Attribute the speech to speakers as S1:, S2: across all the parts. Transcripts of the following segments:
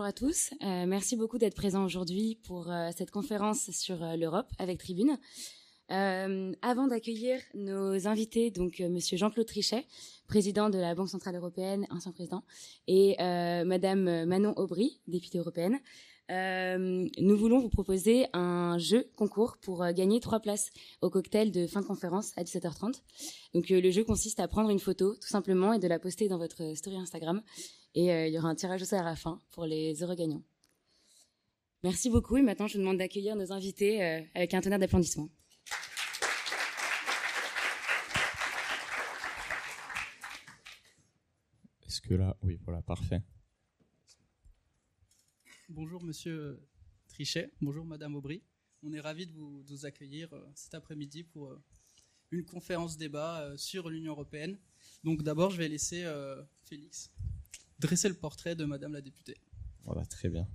S1: bonjour à tous. Euh, merci beaucoup d'être présents aujourd'hui pour euh, cette conférence sur euh, l'Europe avec Tribune. avant d'accueillir nos invités, donc Monsieur Jean-Claude Trichet, président de la Banque centrale européenne, ancien président, et Madame Manon Aubry, députée européenne, nous voulons vous proposer un jeu concours pour gagner trois places au cocktail de fin de conférence à 17h30. Donc le jeu consiste à prendre une photo tout simplement et de la poster dans votre story Instagram et euh, il y aura un tirage au sort à la fin pour les heureux gagnants. Merci beaucoup et maintenant je vous demande d'accueillir nos invités euh, avec un tonnerre d'applaudissements.
S2: Est-ce que là, oui, voilà, parfait.
S3: Bonjour Monsieur Trichet, bonjour Madame Aubry. On est ravis de vous, de vous accueillir euh, cet après-midi pour une conférence débat sur l'Union européenne. Donc d'abord, je vais laisser Félix dresser le portrait de Madame la députée.
S2: Voilà, très bien.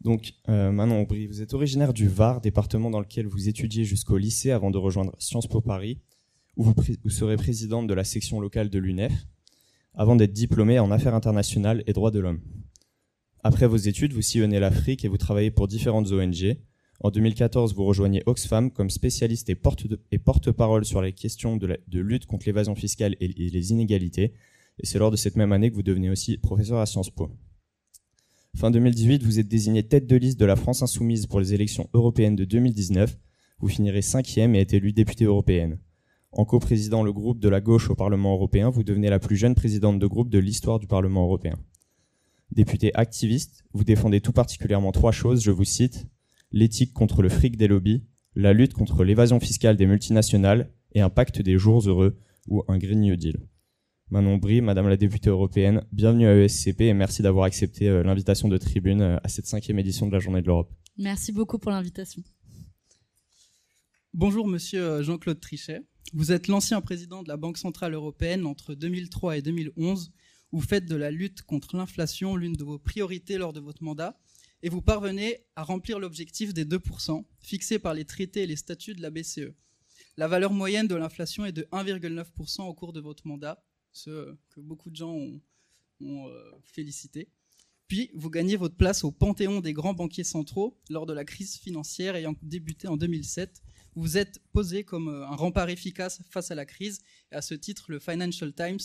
S2: Donc, euh, Manon Aubry, vous êtes originaire du Var, département dans lequel vous étudiez jusqu'au lycée avant de rejoindre Sciences Po Paris, où vous, vous serez présidente de la section locale de l'UNEF, avant d'être diplômée en affaires internationales et droits de l'homme. Après vos études, vous sillonnez l'Afrique et vous travaillez pour différentes ONG. En 2014, vous rejoignez Oxfam comme spécialiste et porte-parole sur les questions de, lutte contre l'évasion fiscale et les inégalités, et c'est lors de cette même année que vous devenez aussi professeur à Sciences Po. Fin 2018, vous êtes désigné tête de liste de la France Insoumise pour les élections européennes de 2019. Vous finirez cinquième et êtes élu députée européenne. En coprésidant le groupe de la gauche au Parlement européen, vous devenez la plus jeune présidente de groupe de l'histoire du Parlement européen. Député activiste, vous défendez tout particulièrement trois choses, je vous cite, l'éthique contre le fric des lobbies, la lutte contre l'évasion fiscale des multinationales et un pacte des jours heureux ou un Green New Deal. Manon Brie, Madame la députée européenne, bienvenue à ESCP et merci d'avoir accepté euh, l'invitation de Tribune euh, à cette cinquième édition de la Journée de l'Europe.
S4: Merci beaucoup pour l'invitation.
S3: Bonjour Monsieur euh, Jean-Claude Trichet. Vous êtes l'ancien président de la Banque Centrale Européenne entre 2003 et 2011. Vous faites de la lutte contre l'inflation l'une de vos priorités lors de votre mandat et vous parvenez à remplir l'objectif des 2% fixé par les traités et les statuts de la BCE. La valeur moyenne de l'inflation est de 1,9% au cours de votre mandat, ceux que beaucoup de gens ont, euh, félicité. Puis, vous gagnez votre place au panthéon des grands banquiers centraux lors de la crise financière ayant débuté en 2007. Vous êtes posé comme euh, un rempart efficace face à la crise. Et à ce titre, le Financial Times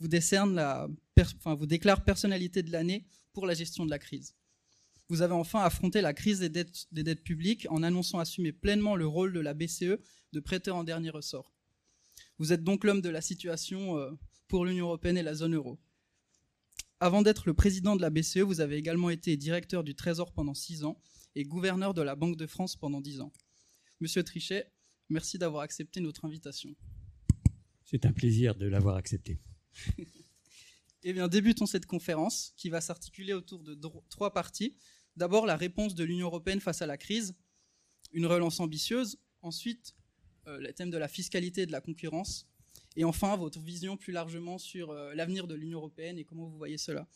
S3: vous, vous déclare personnalité de l'année pour la gestion de la crise. Vous avez enfin affronté la crise des dettes, publiques en annonçant assumer pleinement le rôle de la BCE de prêteur en dernier ressort. Vous êtes donc l'homme de la situation euh, pour l'Union européenne et la zone euro. Avant d'être le président de la BCE, vous avez également été directeur du Trésor pendant six ans et gouverneur de la Banque de France pendant dix ans. Monsieur Trichet, merci d'avoir accepté notre invitation.
S5: C'est un plaisir de l'avoir accepté.
S3: eh bien, débutons cette conférence qui va s'articuler autour de trois parties. D'abord, la réponse de l'Union européenne face à la crise, une relance ambitieuse. Ensuite, euh, le thème de la fiscalité et de la concurrence. Et enfin, votre vision plus largement sur euh, l'avenir de l'Union européenne et comment vous voyez cela.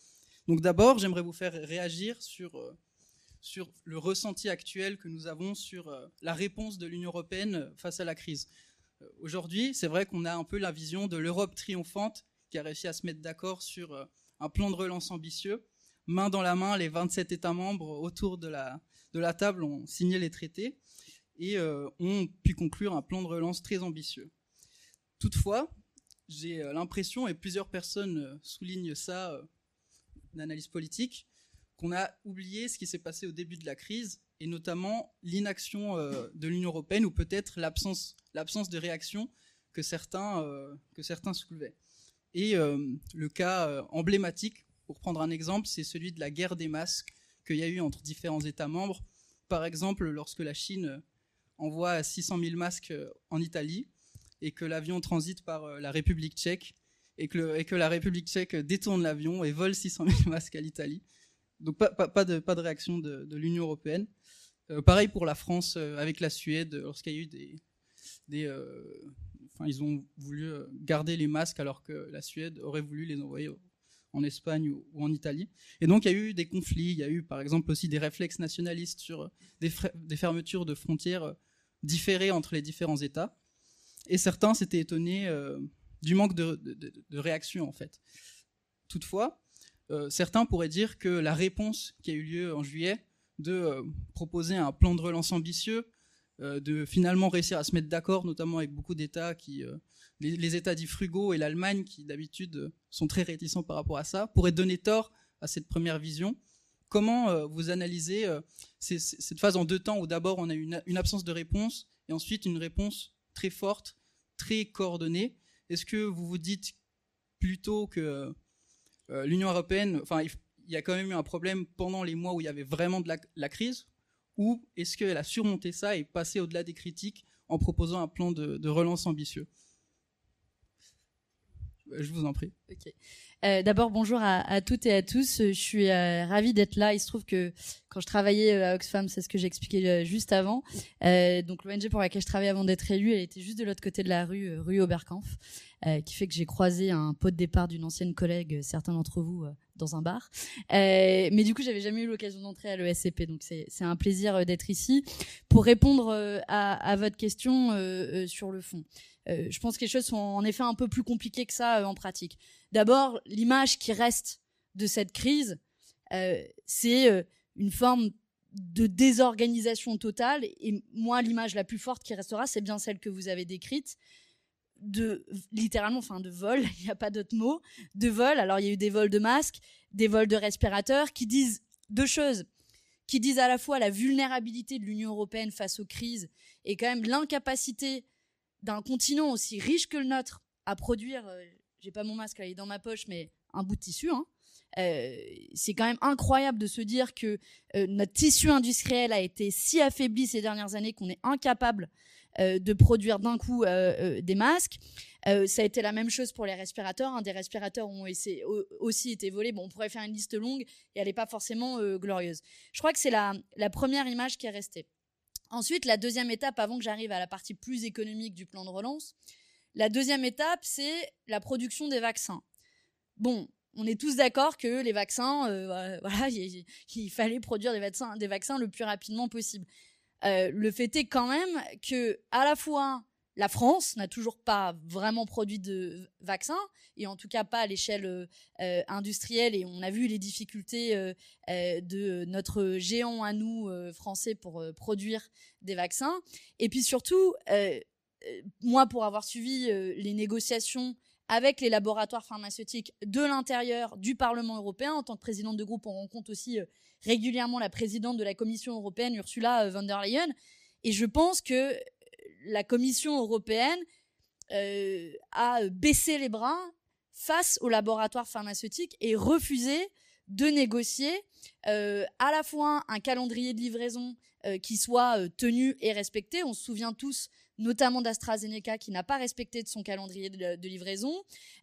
S3: Donc d'abord, j'aimerais vous faire réagir sur, euh, sur le ressenti actuel que nous avons sur euh, la réponse de l'Union européenne face à la crise. Aujourd'hui, c'est vrai qu'on a un peu la vision de l'Europe triomphante qui a réussi à se mettre d'accord sur un plan de relance ambitieux. Main dans la main, les 27 États membres autour de la table ont signé les traités et ont pu conclure un plan de relance très ambitieux. Toutefois, j'ai euh, l'impression, et plusieurs personnes euh, soulignent ça euh, d'analyse politique, qu'on a oublié ce qui s'est passé au début de la crise, et notamment l'inaction de l'Union européenne, ou peut-être l'absence, l'absence de réaction que certains, que certains soulevaient. Et le cas emblématique, pour prendre un exemple, c'est celui de la guerre des masques qu'il y a eu entre différents États membres. Par exemple, lorsque la Chine envoie 600 000 masques en Italie, et que l'avion transite par euh, la République tchèque et que, la République tchèque détourne l'avion et vole 600 000 masques à l'Italie. Donc pas, de, réaction de, l'Union européenne. Euh, pareil pour la France euh, avec la Suède, lorsqu'il y a eu des... ils ont voulu garder les masques alors que la Suède aurait voulu les envoyer en Espagne ou, en Italie. Et donc il y a eu des conflits, il y a eu par exemple aussi des réflexes nationalistes sur des fermetures de frontières différées entre les différents États et certains s'étaient étonnés euh, du manque de, réaction en fait. Toutefois, euh, certains pourraient dire que la réponse qui a eu lieu en juillet de euh, proposer un plan de relance ambitieux, de finalement réussir à se mettre d'accord, notamment avec beaucoup d'États qui, les, les, États dits frugaux et l'Allemagne qui d'habitude sont très réticents par rapport à ça, pourraient donner tort à cette première vision. Comment vous analysez cette phase en deux temps où d'abord on a une, une absence de réponse et ensuite une réponse très forte, très coordonnée. Est-ce que vous vous dites plutôt que euh, l'Union européenne, enfin, il, y a quand même eu un problème pendant les mois où il y avait vraiment de la, crise, ou est-ce qu'elle a surmonté ça et passé au-delà des critiques en proposant un plan de, relance ambitieux? Je vous en prie.
S4: Euh, d'abord, bonjour à, toutes et à tous. Je suis euh, ravie d'être là. Il se trouve que quand je travaillais à Oxfam, c'est ce que j'expliquais juste avant. donc, l'ONG pour laquelle je travaillais avant d'être élue, elle était juste de l'autre côté de la rue, rue Oberkampf. Euh, qui fait que j'ai croisé un pot de départ d'une ancienne collègue, euh, certains d'entre vous, euh, dans un bar. mais du coup, j'avais jamais eu l'occasion d'entrer à l'ESCP, donc c'est un plaisir d'être ici pour répondre à, votre question sur le fond. Je pense que les choses sont en effet un peu plus compliquées que ça en pratique. D'abord, l'image qui reste de cette crise, c'est une forme de désorganisation totale. Et moi, l'image la plus forte qui restera, c'est bien celle que vous avez décrite, de littéralement, enfin de vol, il n'y a pas d'autre mot, de vol. Alors il y a eu des vols de masques, des vols de respirateurs qui disent deux choses, qui disent à la fois la vulnérabilité de l'Union européenne face aux crises et quand même l'incapacité d'un continent aussi riche que le nôtre à produire, euh, j'ai pas mon masque, il est dans ma poche, mais un bout de tissu. Hein. Euh, c'est quand même incroyable de se dire que euh, notre tissu industriel a été si affaibli ces dernières années qu'on est incapable euh, de produire d'un coup des masques. ça a été la même chose pour les respirateurs. Hein. Des respirateurs ont aussi été volés. Bon, on pourrait faire une liste longue et elle n'est pas forcément glorieuse. Je crois que c'est la première image qui est restée. Ensuite, la deuxième étape, avant que j'arrive à la partie plus économique du plan de relance, la deuxième étape, c'est la production des vaccins. Bon, on est tous d'accord que les vaccins, voilà, il, fallait produire des vaccins, des vaccins le plus rapidement possible. Euh, le fait est quand même que à la fois la France n'a toujours pas vraiment produit de vaccins, et en tout cas pas à l'échelle euh, industrielle, et on a vu les difficultés euh, de notre géant à nous français pour produire des vaccins. Et puis surtout, moi pour avoir suivi les négociations avec les laboratoires pharmaceutiques de l'intérieur du Parlement européen. En tant que présidente de groupe, on rencontre aussi euh, régulièrement la présidente de la Commission européenne, Ursula euh, von der Leyen. Et je pense que euh, la Commission européenne a baissé les bras face aux laboratoires pharmaceutiques et refusé de négocier à la fois un calendrier de livraison qui soit tenu et respecté. On se souvient tous notamment d'AstraZeneca qui n'a pas respecté son calendrier de, livraison.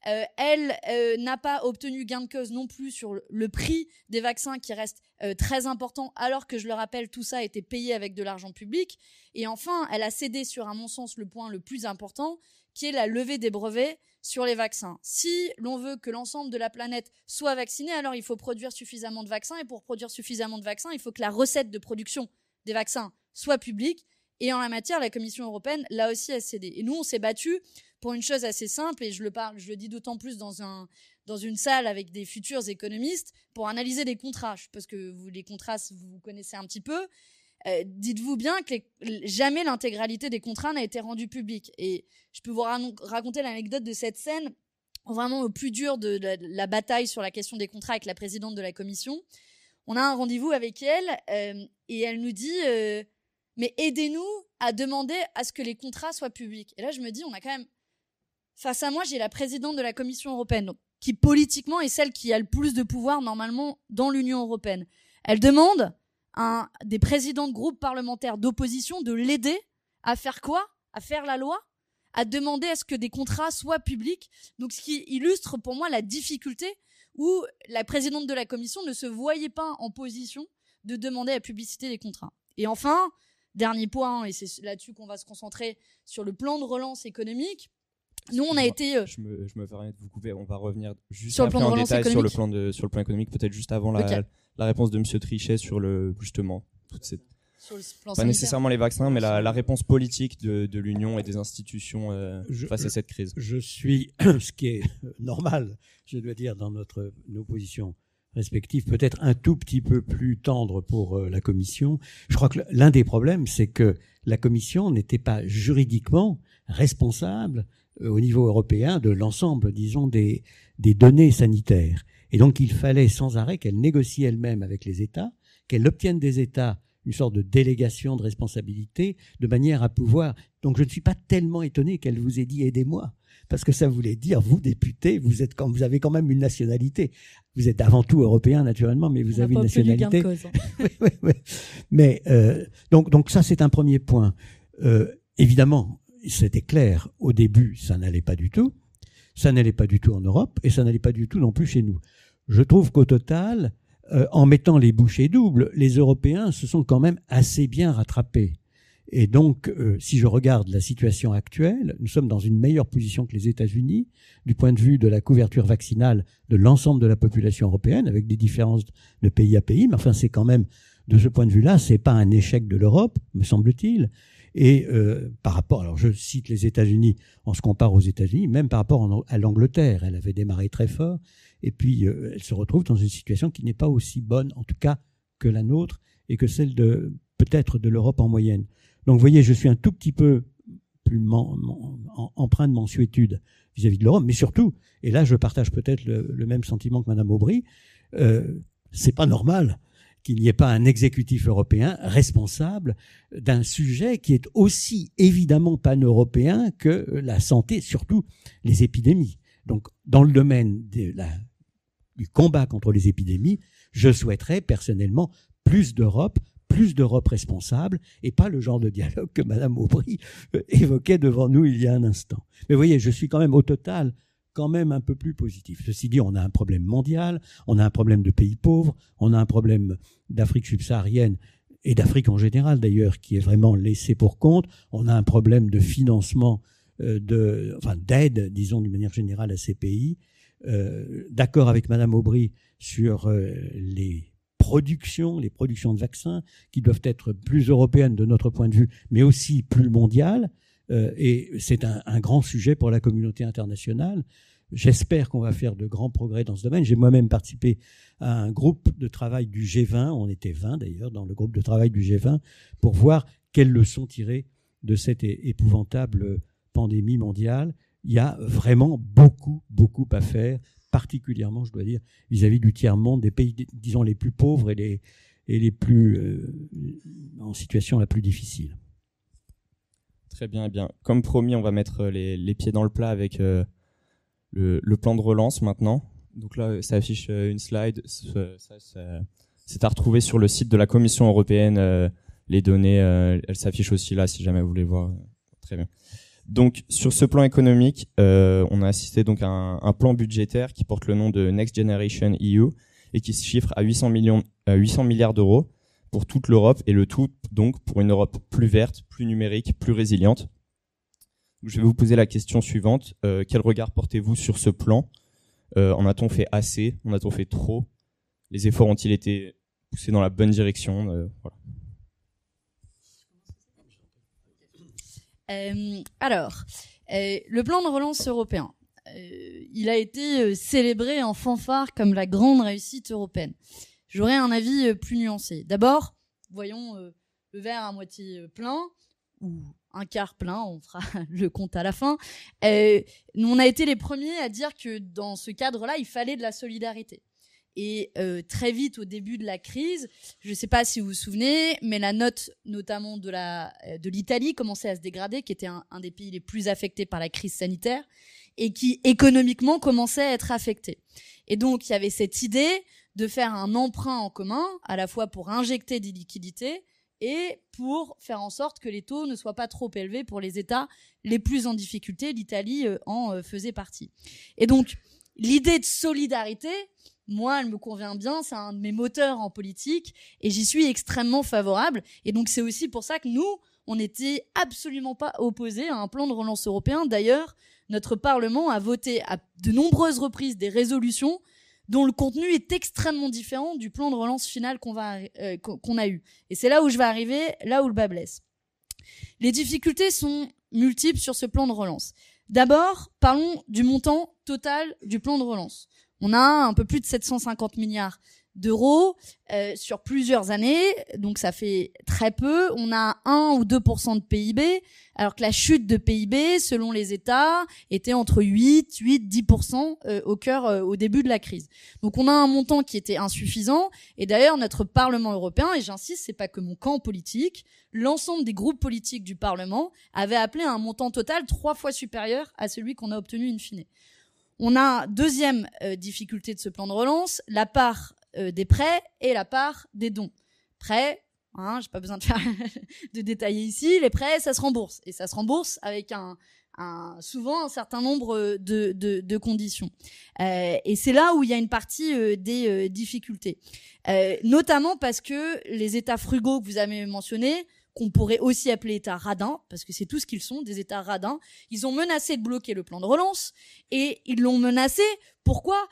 S4: Euh, elle euh, n'a pas obtenu gain de cause non plus sur le, prix des vaccins qui reste euh, très important alors que je le rappelle tout ça a été payé avec de l'argent public. Et enfin, elle a cédé sur à mon sens le point le plus important qui est la levée des brevets sur les vaccins. Si l'on veut que l'ensemble de la planète soit vaccinée, alors il faut produire suffisamment de vaccins et pour produire suffisamment de vaccins, il faut que la recette de production des vaccins soit publique et en la matière, la Commission européenne, là aussi, a cédé. Et nous, on s'est battu pour une chose assez simple, et je le parle, je le dis d'autant plus dans un dans une salle avec des futurs économistes pour analyser des contrats. Je suppose que vous, les contrats, vous connaissez un petit peu. Euh, dites-vous bien que jamais l'intégralité des contrats n'a été rendue publique. Et je peux vous raconter l'anecdote de cette scène, vraiment au plus dur de, la, bataille sur la question des contrats avec la présidente de la commission. On a un rendez-vous avec elle euh, et elle nous dit euh, mais aidez-nous à demander à ce que les contrats soient publics. Et là, je me dis, on a quand même, face à moi, j'ai la présidente de la Commission européenne, qui politiquement est celle qui a le plus de pouvoir normalement dans l'Union européenne. Elle demande à des présidents de groupes parlementaires d'opposition de l'aider à faire quoi? À faire la loi? À demander à ce que des contrats soient publics. Donc, ce qui illustre pour moi la difficulté où la présidente de la Commission ne se voyait pas en position de demander la publicité des contrats. Et enfin, Dernier point, et c'est là-dessus qu'on va se concentrer sur le plan de relance économique. Nous, on a été.
S2: Euh, je, me, je me permets de vous couper. On va revenir juste sur après en détail sur le plan de sur le plan économique, peut-être juste avant la, la réponse de Monsieur Trichet sur le justement toute cette pas nécessairement les vaccins, mais la, la réponse politique de, de l'Union et des institutions euh, face à cette crise.
S5: Je suis, ce qui est normal, je dois dire, dans notre nos positions respectives, peut-être un tout petit peu plus tendres pour la Commission. Je crois que l'un des problèmes, c'est que la Commission n'était pas juridiquement responsable au niveau européen de l'ensemble, disons, des, des données sanitaires. Et donc il fallait sans arrêt qu'elle négocie elle-même avec les États, qu'elle obtienne des États une sorte de délégation de responsabilité, de manière à pouvoir. Donc je ne suis pas tellement étonné qu'elle vous ait dit aidez-moi, parce que ça voulait dire vous députés, vous êtes quand vous avez quand même une nationalité. Vous êtes avant tout européen naturellement, mais vous avez une nationalité. Hein. Mais euh, donc donc ça c'est un premier point. Euh, évidemment, c'était clair au début, ça n'allait pas du tout. Ça n'allait pas du tout en Europe et ça n'allait pas du tout non plus chez nous. Je trouve qu'au total, euh, en mettant les bouchées doubles, les Européens se sont quand même assez bien rattrapés. Et donc, euh, si je regarde la situation actuelle, nous sommes dans une meilleure position que les États-Unis du point de vue de la couverture vaccinale de l'ensemble de la population européenne, avec des différences de pays à pays. Mais enfin, c'est quand même, de ce point de vue-là, c'est pas un échec de l'Europe, me semble-t-il. Et euh, par rapport, alors je cite les États-Unis, on se compare aux États-Unis, même par rapport à l'Angleterre, elle avait démarré très fort, et puis euh, elle se retrouve dans une situation qui n'est pas aussi bonne, en tout cas, que la nôtre et que celle de peut-être de l'Europe en moyenne. Donc vous voyez, je suis un tout petit peu plus empreint de mansuétude vis-à-vis de l'Europe, mais surtout, et là je partage peut-être le, même sentiment que Madame Aubry, euh, c'est pas normal qu'il n'y ait pas un exécutif européen responsable d'un sujet qui est aussi évidemment pan-européen que la santé, surtout les épidémies. Donc, dans le domaine du combat contre les épidémies, je souhaiterais personnellement plus d'Europe, plus d'Europe responsable, et pas le genre de dialogue que Madame Aubry euh, évoquait devant nous il y a un instant. Mais vous voyez, je suis quand même au total quand même un peu plus positif. Ceci dit, on a un problème mondial, on a un problème de pays pauvres, on a un problème d'Afrique subsaharienne et d'Afrique en général d'ailleurs qui est vraiment laissé pour compte. On a un problème de financement, euh, de, enfin d'aide, disons d'une manière générale à ces pays. Euh, d'accord avec Madame Aubry sur les productions, les productions de vaccins qui doivent être plus européennes de notre point de vue, mais aussi plus mondiales. Euh, et c'est un, grand sujet pour la communauté internationale. J'espère qu'on va faire de grands progrès dans ce domaine. J'ai moi-même participé à un groupe de travail du G20, on était 20 d'ailleurs dans le groupe de travail du G20, pour voir quelles leçons tirer de cette épouvantable pandémie mondiale. Il y a vraiment beaucoup, beaucoup à faire, particulièrement, je dois dire, vis-à-vis du tiers-monde, des pays, disons, les plus pauvres et les, plus euh, en situation la plus difficile.
S2: Très bien, eh bien. Comme promis, on va mettre euh, les, pieds dans le plat avec euh, le, plan de relance maintenant. Donc là, ça affiche euh, une slide. c'est à retrouver sur le site de la Commission européenne. les données, elles s'affichent aussi là si jamais vous voulez voir. Très bien. Donc sur ce plan économique, on a assisté donc à un, plan budgétaire qui porte le nom de Next Generation EU et qui se chiffre à 800 millions, 800 milliards d'euros pour toute l'Europe et le tout donc pour une Europe plus verte, plus numérique, plus résiliente. Je vais vous poser la question suivante. Euh, quel regard portez-vous sur ce plan? Euh, En a-t-on fait assez? En a-t-on fait trop? Les efforts ont-ils été poussés dans la bonne direction? Euh,
S4: Alors, le plan de relance européen, il a été célébré en fanfare comme la grande réussite européenne j'aurais un avis euh, plus nuancé. D'abord, voyons euh, le verre à moitié euh, plein ou un quart plein, on fera le compte à la fin. on a été les premiers à dire que dans ce cadre-là, il fallait de la solidarité. Et très vite, au début de la crise, je ne sais pas si vous vous souvenez, mais la note notamment de la de l'Italie commençait à se dégrader, qui était un, des pays les plus affectés par la crise sanitaire et qui économiquement commençait à être affecté. Et donc il y avait cette idée de faire un emprunt en commun, à la fois pour injecter des liquidités et pour faire en sorte que les taux ne soient pas trop élevés pour les États les plus en difficulté. L'Italie euh, en euh, faisait partie. Et donc, l'idée de solidarité, moi, elle me convient bien, c'est un de mes moteurs en politique et j'y suis extrêmement favorable. Et donc, c'est aussi pour ça que nous, on n'était absolument pas opposés à un plan de relance européen. D'ailleurs, notre Parlement a voté à de nombreuses reprises des résolutions dont le contenu est extrêmement différent du plan de relance final qu'on euh, qu'on a eu. Et c'est là où je vais arriver, là où le bas blesse. Les difficultés sont multiples sur ce plan de relance. D'abord, parlons du montant total du plan de relance. On a un peu plus de 750 milliards d'euros euh, sur plusieurs années, donc ça fait très peu. On a 1 ou 2% de PIB, alors que la chute de PIB, selon les États, était entre 8, 8, 10% au cœur, euh, au début de la crise. Donc on a un montant qui était insuffisant. Et d'ailleurs, notre Parlement européen, et j'insiste, c'est pas que mon camp politique, l'ensemble des groupes politiques du Parlement avait appelé à un montant total trois fois supérieur à celui qu'on a obtenu in fine. On a deuxième euh, difficulté de ce plan de relance, la part euh, des prêts et la part des dons. Prêts, hein, j'ai pas besoin de, faire de détailler ici, les prêts, ça se rembourse. Et ça se rembourse avec un, souvent un certain nombre de, de, conditions. Euh, et c'est là où il y a une partie euh, des euh, difficultés. Euh, notamment parce que les États frugaux que vous avez mentionnés, qu'on pourrait aussi appeler États radins, parce que c'est tout ce qu'ils sont, des États radins, ils ont menacé de bloquer le plan de relance, et ils l'ont menacé, pourquoi?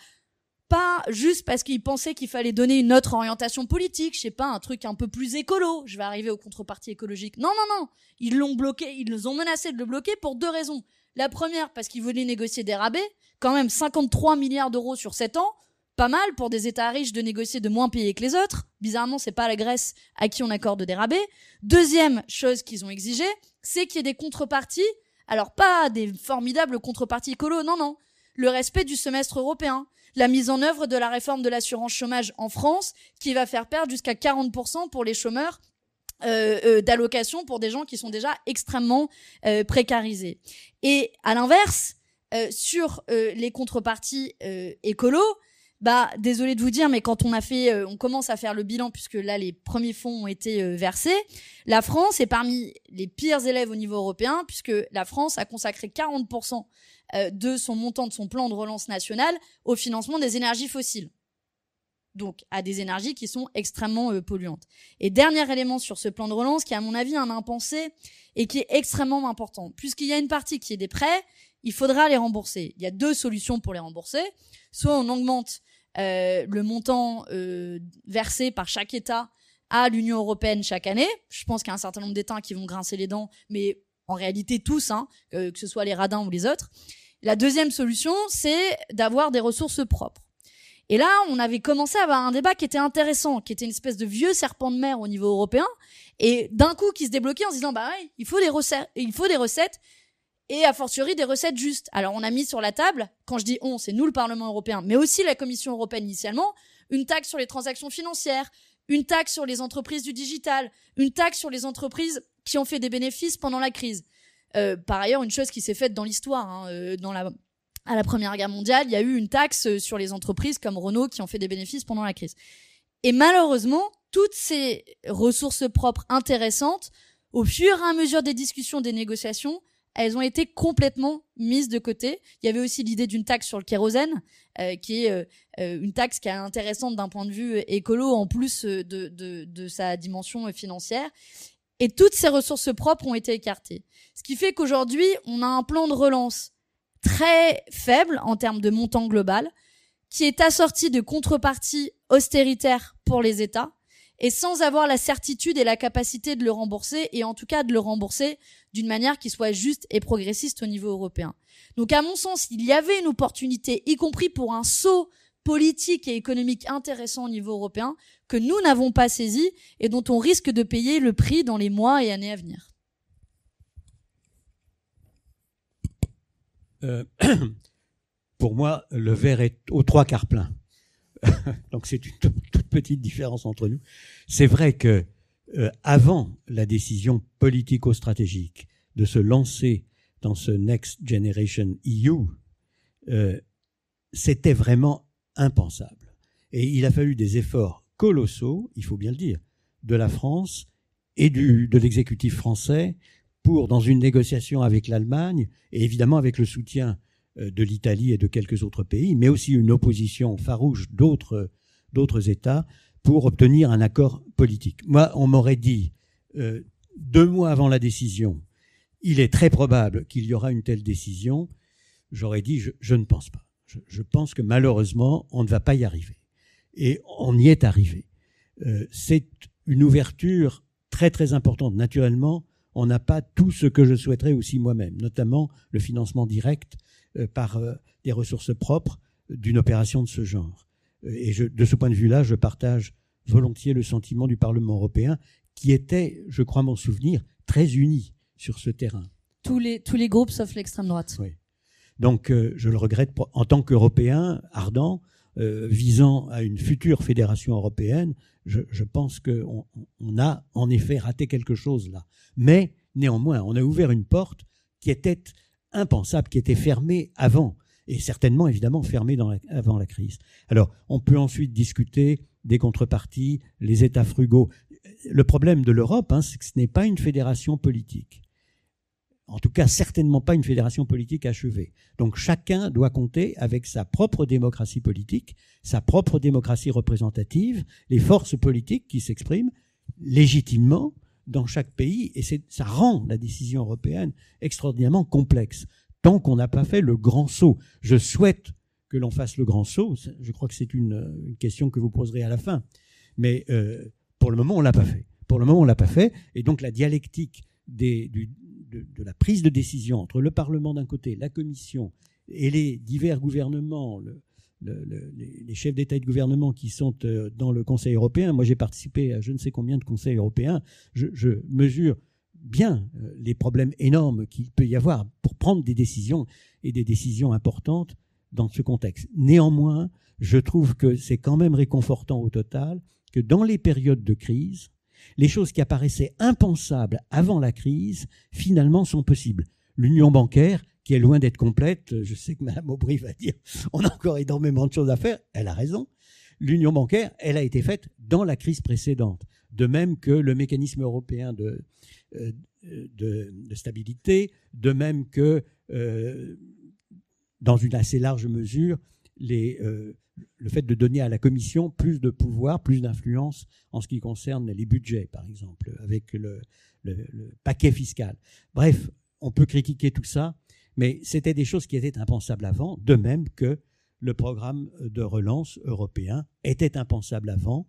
S4: Pas juste parce qu'ils pensaient qu'il fallait donner une autre orientation politique, je sais pas, un truc un peu plus écolo. Je vais arriver aux contreparties écologiques. Non, non, non. Ils l'ont bloqué, ils nous ont menacé de le bloquer pour deux raisons. La première, parce qu'ils voulaient négocier des rabais. Quand même 53 milliards d'euros sur 7 ans. Pas mal pour des États riches de négocier de moins payés que les autres. Bizarrement, c'est pas la Grèce à qui on accorde des rabais. Deuxième chose qu'ils ont exigé, c'est qu'il y ait des contreparties. Alors pas des formidables contreparties écolo, non, non. Le respect du semestre européen la mise en œuvre de la réforme de l'assurance chômage en France, qui va faire perdre jusqu'à 40% pour les chômeurs euh, euh, d'allocation pour des gens qui sont déjà extrêmement euh, précarisés. Et à l'inverse, euh, sur euh, les contreparties euh, écolo, bah désolé de vous dire, mais quand on a fait, on commence à faire le bilan puisque là les premiers fonds ont été versés, la France est parmi les pires élèves au niveau européen puisque la France a consacré 40% de son montant de son plan de relance national au financement des énergies fossiles donc à des énergies qui sont extrêmement euh, polluantes. Et dernier élément sur ce plan de relance qui, à mon avis, un impensé et qui est extrêmement important. Puisqu'il y a une partie qui est des prêts, il faudra les rembourser. Il y a deux solutions pour les rembourser. Soit on augmente euh, le montant euh, versé par chaque État à l'Union européenne chaque année. Je pense qu'il y a un certain nombre d'États qui vont grincer les dents, mais en réalité tous, hein, que, ce soit les radins ou les autres. La deuxième solution, c'est d'avoir des ressources propres. Et là, on avait commencé à avoir un débat qui était intéressant, qui était une espèce de vieux serpent de mer au niveau européen, et d'un coup qui se débloquait en se disant bah ouais, il faut des recettes, il faut des recettes, et a fortiori des recettes justes. Alors on a mis sur la table, quand je dis on, c'est nous le Parlement européen, mais aussi la Commission européenne initialement, une taxe sur les transactions financières, une taxe sur les entreprises du digital, une taxe sur les entreprises qui ont fait des bénéfices pendant la crise. Euh, par ailleurs, une chose qui s'est faite dans l'histoire, hein, euh, à la Première Guerre mondiale, il y a eu une taxe sur les entreprises comme Renault qui ont fait des bénéfices pendant la crise. Et malheureusement, toutes ces ressources propres intéressantes, au fur et à mesure des discussions, des négociations, elles ont été complètement mises de côté. Il y avait aussi l'idée d'une taxe sur le kérosène, euh, qui est euh, euh, une taxe qui est intéressante d'un point de vue écolo, en plus de, de, de sa dimension financière. Et toutes ces ressources propres ont été écartées. Ce qui fait qu'aujourd'hui, on a un plan de relance très faible en termes de montant global, qui est assorti de contreparties austéritaires pour les États, et sans avoir la certitude et la capacité de le rembourser, et en tout cas de le rembourser d'une manière qui soit juste et progressiste au niveau européen. Donc à mon sens, il y avait une opportunité, y compris pour un saut politique et économique intéressant au niveau européen, que nous n'avons pas saisi et dont on risque de payer le prix dans les mois et années à venir.
S5: Euh, pour moi, le verre est aux trois quarts plein. Donc c'est une toute petite différence entre nous. C'est vrai que euh, avant la décision politico-stratégique de se lancer dans ce Next Generation EU, euh, c'était vraiment impensable. Et il a fallu des efforts colossaux, il faut bien le dire, de la France et de l'exécutif français pour, dans une négociation avec l'Allemagne, et évidemment avec le soutien de l'Italie et de quelques autres pays, mais aussi une opposition farouche d'autres d'autres États pour obtenir un accord politique. Moi, on m'aurait dit euh, deux mois avant la décision, il est très probable qu'il y aura une telle décision. J'aurais dit, je, ne pense pas. Je, pense que malheureusement, on ne va pas y arriver. Et on y est arrivé. Euh, C'est une ouverture très très importante. Naturellement, on n'a pas tout ce que je souhaiterais aussi moi-même, notamment le financement direct euh, par euh, des ressources propres d'une opération de ce genre. Et de ce point de vue-là, je partage volontiers le sentiment du Parlement européen, qui était, je crois m'en souvenir, très uni sur ce terrain.
S4: Tous les, tous les groupes sauf l'extrême droite.
S5: Oui. Donc euh, je le regrette en tant qu'Européen ardent, euh, visant à une future fédération européenne, je, pense qu'on on a en effet raté quelque chose là. Mais néanmoins, on a ouvert une porte qui était impensable, qui était fermée avant, et certainement évidemment fermée dans avant la crise. Alors on peut ensuite discuter des contreparties, les États frugaux. Le problème de l'Europe, hein, c'est que ce n'est pas une fédération politique en tout cas certainement pas une fédération politique achevée. Donc chacun doit compter avec sa propre démocratie politique, sa propre démocratie représentative, les forces politiques qui s'expriment légitimement dans chaque pays, et ça rend la décision européenne extraordinairement complexe, tant qu'on n'a pas fait le grand saut. Je souhaite que l'on fasse le grand saut, je crois que c'est une, question que vous poserez à la fin, mais euh, pour le moment on l'a pas fait. Pour le moment on l'a pas fait, et donc la dialectique de, la prise de décision entre le Parlement d'un côté, la Commission et les divers gouvernements, les, chefs d'État et de gouvernement qui sont euh, dans le Conseil européen. Moi, j'ai participé à je ne sais combien de conseils européens. Je, mesure bien euh, les problèmes énormes qu'il peut y avoir pour prendre des décisions et des décisions importantes dans ce contexte. Néanmoins, je trouve que c'est quand même réconfortant au total que dans les périodes de crise, les choses qui apparaissaient impensables avant la crise, finalement, sont possibles. L'union bancaire, qui est loin d'être complète, je sais que Mme Aubry va dire on a encore énormément de choses à faire, elle a raison. L'union bancaire, elle a été faite dans la crise précédente. De même que le mécanisme européen de, euh, de, stabilité, de même que, euh, dans une assez large mesure, euh, le fait de donner à la Commission plus de pouvoir, plus d'influence en ce qui concerne les budgets, par exemple, avec le, paquet fiscal. Bref, on peut critiquer tout ça, mais c'était des choses qui étaient impensables avant, de même que le programme de relance européen était impensable avant.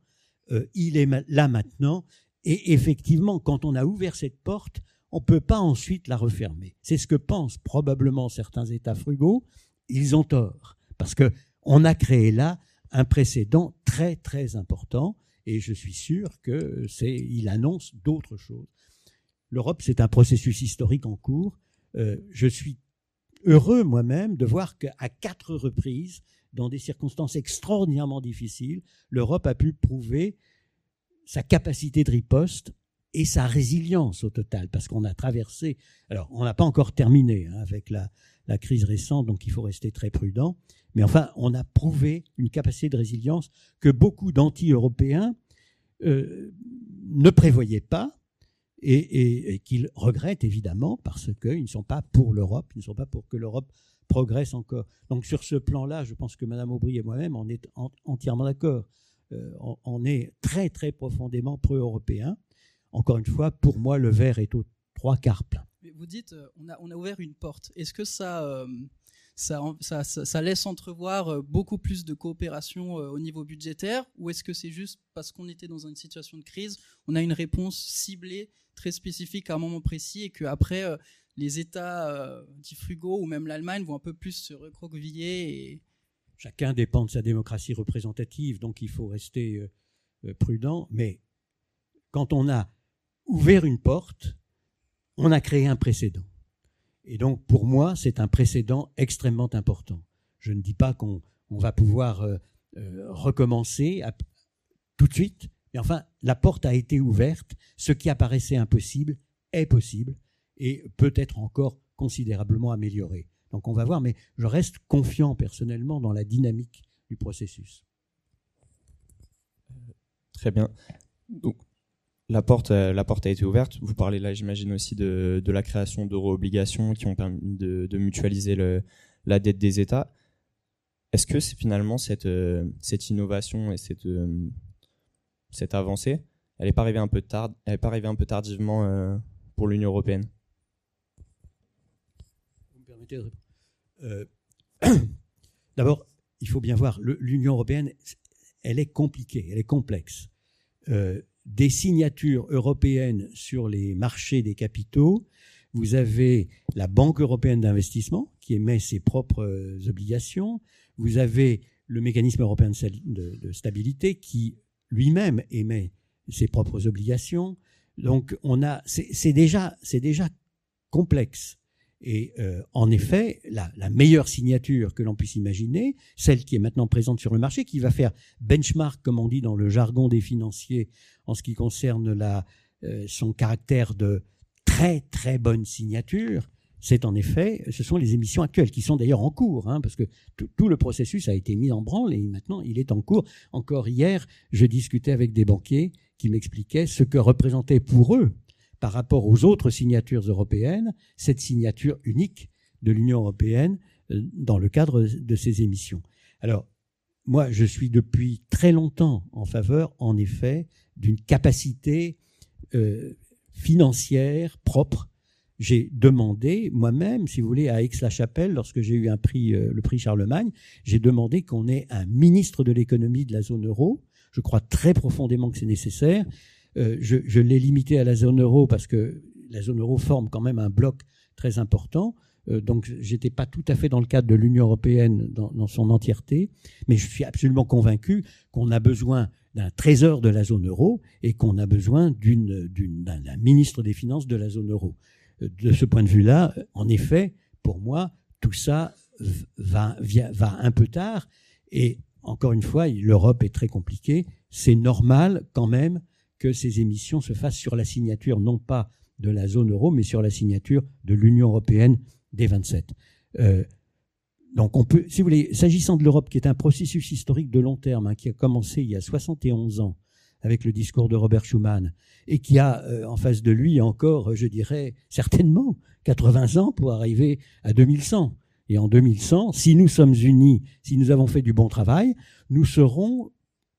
S5: Euh, il est là maintenant, et effectivement, quand on a ouvert cette porte, on ne peut pas ensuite la refermer. C'est ce que pensent probablement certains États frugaux. Ils ont tort, parce que on a créé là un précédent très très important et je suis sûr que c'est il annonce d'autres choses. L'Europe, c'est un processus historique en cours. Euh, je suis heureux moi-même de voir qu'à quatre reprises, dans des circonstances extraordinairement difficiles, l'Europe a pu prouver sa capacité de riposte et sa résilience au total, parce qu'on a traversé, alors on n'a pas encore terminé hein, avec la, crise récente, donc il faut rester très prudent, mais enfin, on a prouvé une capacité de résilience que beaucoup d'anti-européens euh, ne prévoyaient pas et, qu'ils regrettent évidemment parce qu'ils ne sont pas pour l'Europe, ils ne sont pas pour que l'Europe progresse encore. Donc sur ce plan-là, je pense que Mme Aubry et moi-même, on est entièrement d'accord. Euh, on, est très très profondément pro-européen. Encore une fois, pour moi, le verre est aux trois quarts plein.
S3: Vous dites, euh, on a, ouvert une porte. Est-ce que ça ça, laisse entrevoir euh, beaucoup plus de coopération euh, au niveau budgétaire? Ou est-ce que c'est juste parce qu'on était dans une situation de crise, on a une réponse ciblée, très spécifique à un moment précis, et qu'après, euh, les États dits frugaux ou même l'Allemagne vont un peu plus se recroqueviller.
S5: Chacun dépend de sa démocratie représentative, donc il faut rester prudent. Mais quand on a ouvert une porte, on a créé un précédent. Et donc, pour moi, c'est un précédent extrêmement important. Je ne dis pas qu'on va pouvoir euh, euh, recommencer tout de suite, mais enfin, la porte a été ouverte. Ce qui apparaissait impossible est possible et peut être encore considérablement amélioré. Donc, on va voir, mais je reste confiant personnellement dans la dynamique du processus.
S2: Très bien. Donc, la porte, euh, la porte a été ouverte. Vous parlez là, j'imagine aussi de, la création d'euro-obligations qui ont permis de, mutualiser la dette des États. Est-ce que c'est finalement cette, euh, cette innovation et cette, euh, cette avancée, elle n'est pas arrivée un peu tard, elle est pas arrivée un peu tardivement pour l'Union européenne
S5: Vous me permettez de D'abord, il faut bien voir, l'Union européenne, elle est compliquée, elle est complexe des signatures européennes sur les marchés des capitaux. Vous avez la Banque européenne d'investissement qui émet ses propres obligations. vous avez le mécanisme européen de, stabilité qui lui-même émet ses propres obligations. Donc on a, c'est déjà, c'est déjà complexe. Et euh, en effet, la, meilleure signature que l'on puisse imaginer, celle qui est maintenant présente sur le marché, qui va faire benchmark, comme on dit dans le jargon des financiers, en ce qui concerne la, euh, son caractère de très très bonne signature, c'est en effet, ce sont les émissions actuelles qui sont d'ailleurs en cours, hein, parce que tout le processus a été mis en branle et maintenant il est en cours. Encore hier, je discutais avec des banquiers qui m'expliquaient ce que représentait pour eux par rapport aux autres signatures européennes, cette signature unique de l'Union européenne euh, dans le cadre de ces émissions. Alors, moi, je suis depuis très longtemps en faveur, en effet, d'une capacité euh, financière propre. J'ai demandé moi-même, si vous voulez, à Aix-la-Chapelle, lorsque j'ai eu un prix, euh, le prix Charlemagne, j'ai demandé qu'on ait un ministre de l'économie de la zone euro. Je crois très profondément que c'est nécessaire. Euh, je, l'ai limité à la zone euro parce que la zone euro forme quand même un bloc très important. Euh, donc, j'étais pas tout à fait dans le cadre de l'Union européenne dans, son entièreté, mais je suis absolument convaincu qu'on a besoin d'un trésor de la zone euro et qu'on a besoin d'un ministre des Finances de la zone euro. Euh, de ce point de vue-là, en effet, pour moi, tout ça va, un peu tard. Et encore une fois, l'Europe est très compliquée. C'est normal quand même que ces émissions se fassent sur la signature non pas de la zone euro, mais sur la signature de l'Union européenne des 27. Euh, donc on peut, si vous voulez, s'agissant de l'Europe, qui est un processus historique de long terme, hein, qui a commencé il y a 71 ans avec le discours de Robert Schuman, et qui a euh, en face de lui encore, je dirais, certainement 80 ans pour arriver à 2100. Et en 2100, si nous sommes unis, si nous avons fait du bon travail, nous serons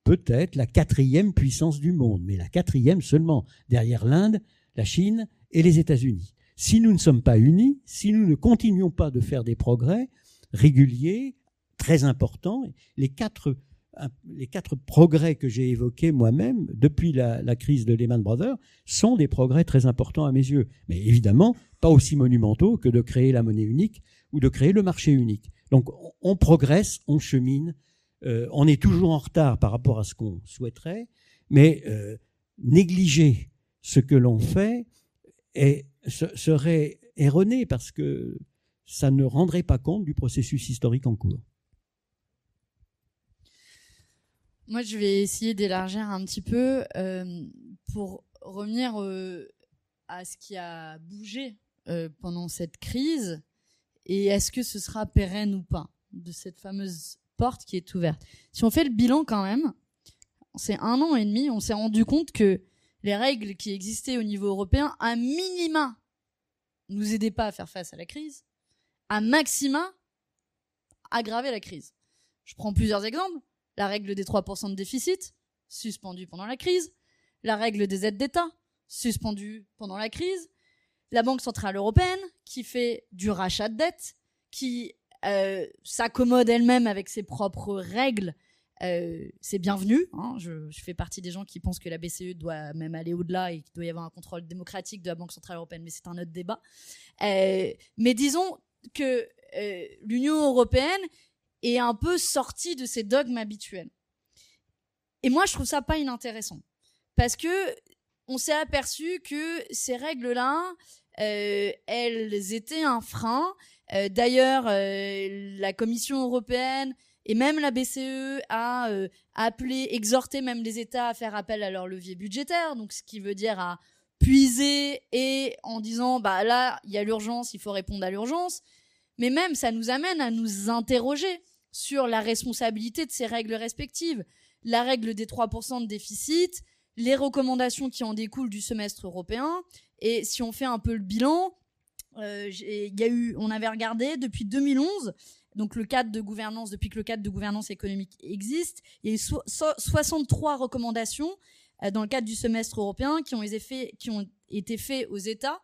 S5: peut-être la quatrième puissance du monde, mais la quatrième seulement, derrière l'Inde, la Chine et les États-Unis. Si nous ne sommes pas unis, si nous ne continuons pas de faire des progrès réguliers, très importants, les quatre, les quatre progrès que j'ai évoqués moi-même depuis la, crise de Lehman Brothers sont des progrès très importants à mes yeux. Mais évidemment, pas aussi monumentaux que de créer la monnaie unique ou de créer le marché unique. Donc on progresse, on chemine euh, on est toujours en retard par rapport à ce qu'on souhaiterait, mais euh, négliger ce que l'on fait serait erroné parce que ça ne rendrait pas compte du processus historique en cours.
S4: Moi, je vais essayer d'élargir un petit peu euh, pour revenir à ce qui a bougé pendant cette crise et est-ce que ce sera pérenne ou pas de cette fameuse porte qui est ouverte? Si on fait le bilan quand même, c'est un an et demi, on s'est rendu compte que les règles qui existaient au niveau européen, à minima, nous aidaient pas à faire face à la crise, à maxima, aggraver la crise. Je prends plusieurs exemples. La règle des 3% de déficit, suspendue pendant la crise. La règle des aides d'État, suspendue pendant la crise. La Banque Centrale Européenne, qui fait du rachat de dette, qui euh, s'accommode elle-même avec ses propres règles, euh, c'est bienvenu. Hein. Je, fais partie des gens qui pensent que la BCE doit même aller au-delà et qu'il doit y avoir un contrôle démocratique de la Banque Centrale Européenne, mais c'est un autre débat. Euh, mais disons que l'Union Européenne est un peu sortie de ses dogmes habituels. Et moi, je trouve ça pas inintéressant. Parce que on s'est aperçu que ces règles-là, elles étaient un frein euh, d'ailleurs, euh, la Commission européenne et même la BCE a euh, appelé, exhorté même les États à faire appel à leur levier budgétaire, donc ce qui veut dire à puiser et en disant bah là il y a l'urgence, il faut répondre à l'urgence. Mais même ça nous amène à nous interroger sur la responsabilité de ces règles respectives. La règle des 3% de déficit, les recommandations qui en découlent du semestre européen. Et si on fait un peu le bilan, euh, y a eu, on avait regardé depuis 2011, donc le cadre de gouvernance, depuis que le cadre de gouvernance économique existe, il y a eu 63 recommandations euh, dans le cadre du semestre européen qui ont été faits aux États,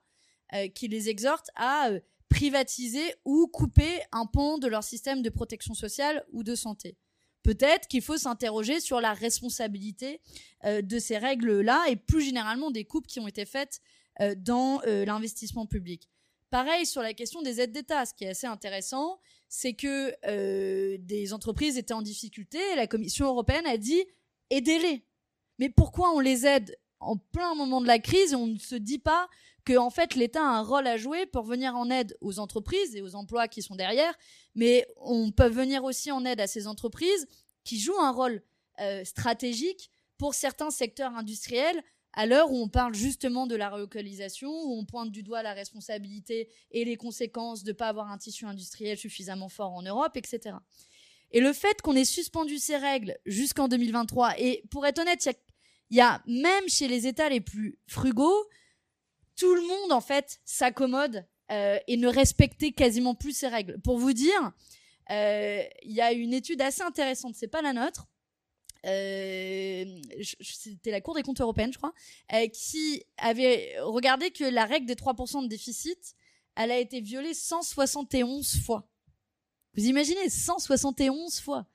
S4: euh, qui les exhortent à privatiser ou couper un pan de leur système de protection sociale ou de santé. Peut-être qu'il faut s'interroger sur la responsabilité de ces règles-là et plus généralement des coupes qui ont été faites dans l'investissement public. pareil sur la question des aides d'État. Ce qui est assez intéressant, c'est que euh, des entreprises étaient en difficulté et la Commission européenne a dit aidez-les. Mais pourquoi on les aide en plein moment de la crise et on ne se dit pas que en fait l'État a un rôle à jouer pour venir en aide aux entreprises et aux emplois qui sont derrière, mais on peut venir aussi en aide à ces entreprises qui jouent un rôle euh, stratégique pour certains secteurs industriels à l'heure où on parle justement de la relocalisation, où on pointe du doigt la responsabilité et les conséquences de ne pas avoir un tissu industriel suffisamment fort en Europe, etc. Et le fait qu'on ait suspendu ces règles jusqu'en 2023, et pour être honnête, il y, a même chez les États les plus frugaux, tout le monde en fait s'accommode euh, et ne respectait quasiment plus ces règles. Pour vous dire, euh, il y a une étude assez intéressante, c'est pas la nôtre, euh, c'était la Cour des comptes européenne, je crois, qui avait regardé que la règle des 3% de déficit, elle a été violée 171 fois. Vous imaginez 171 fois.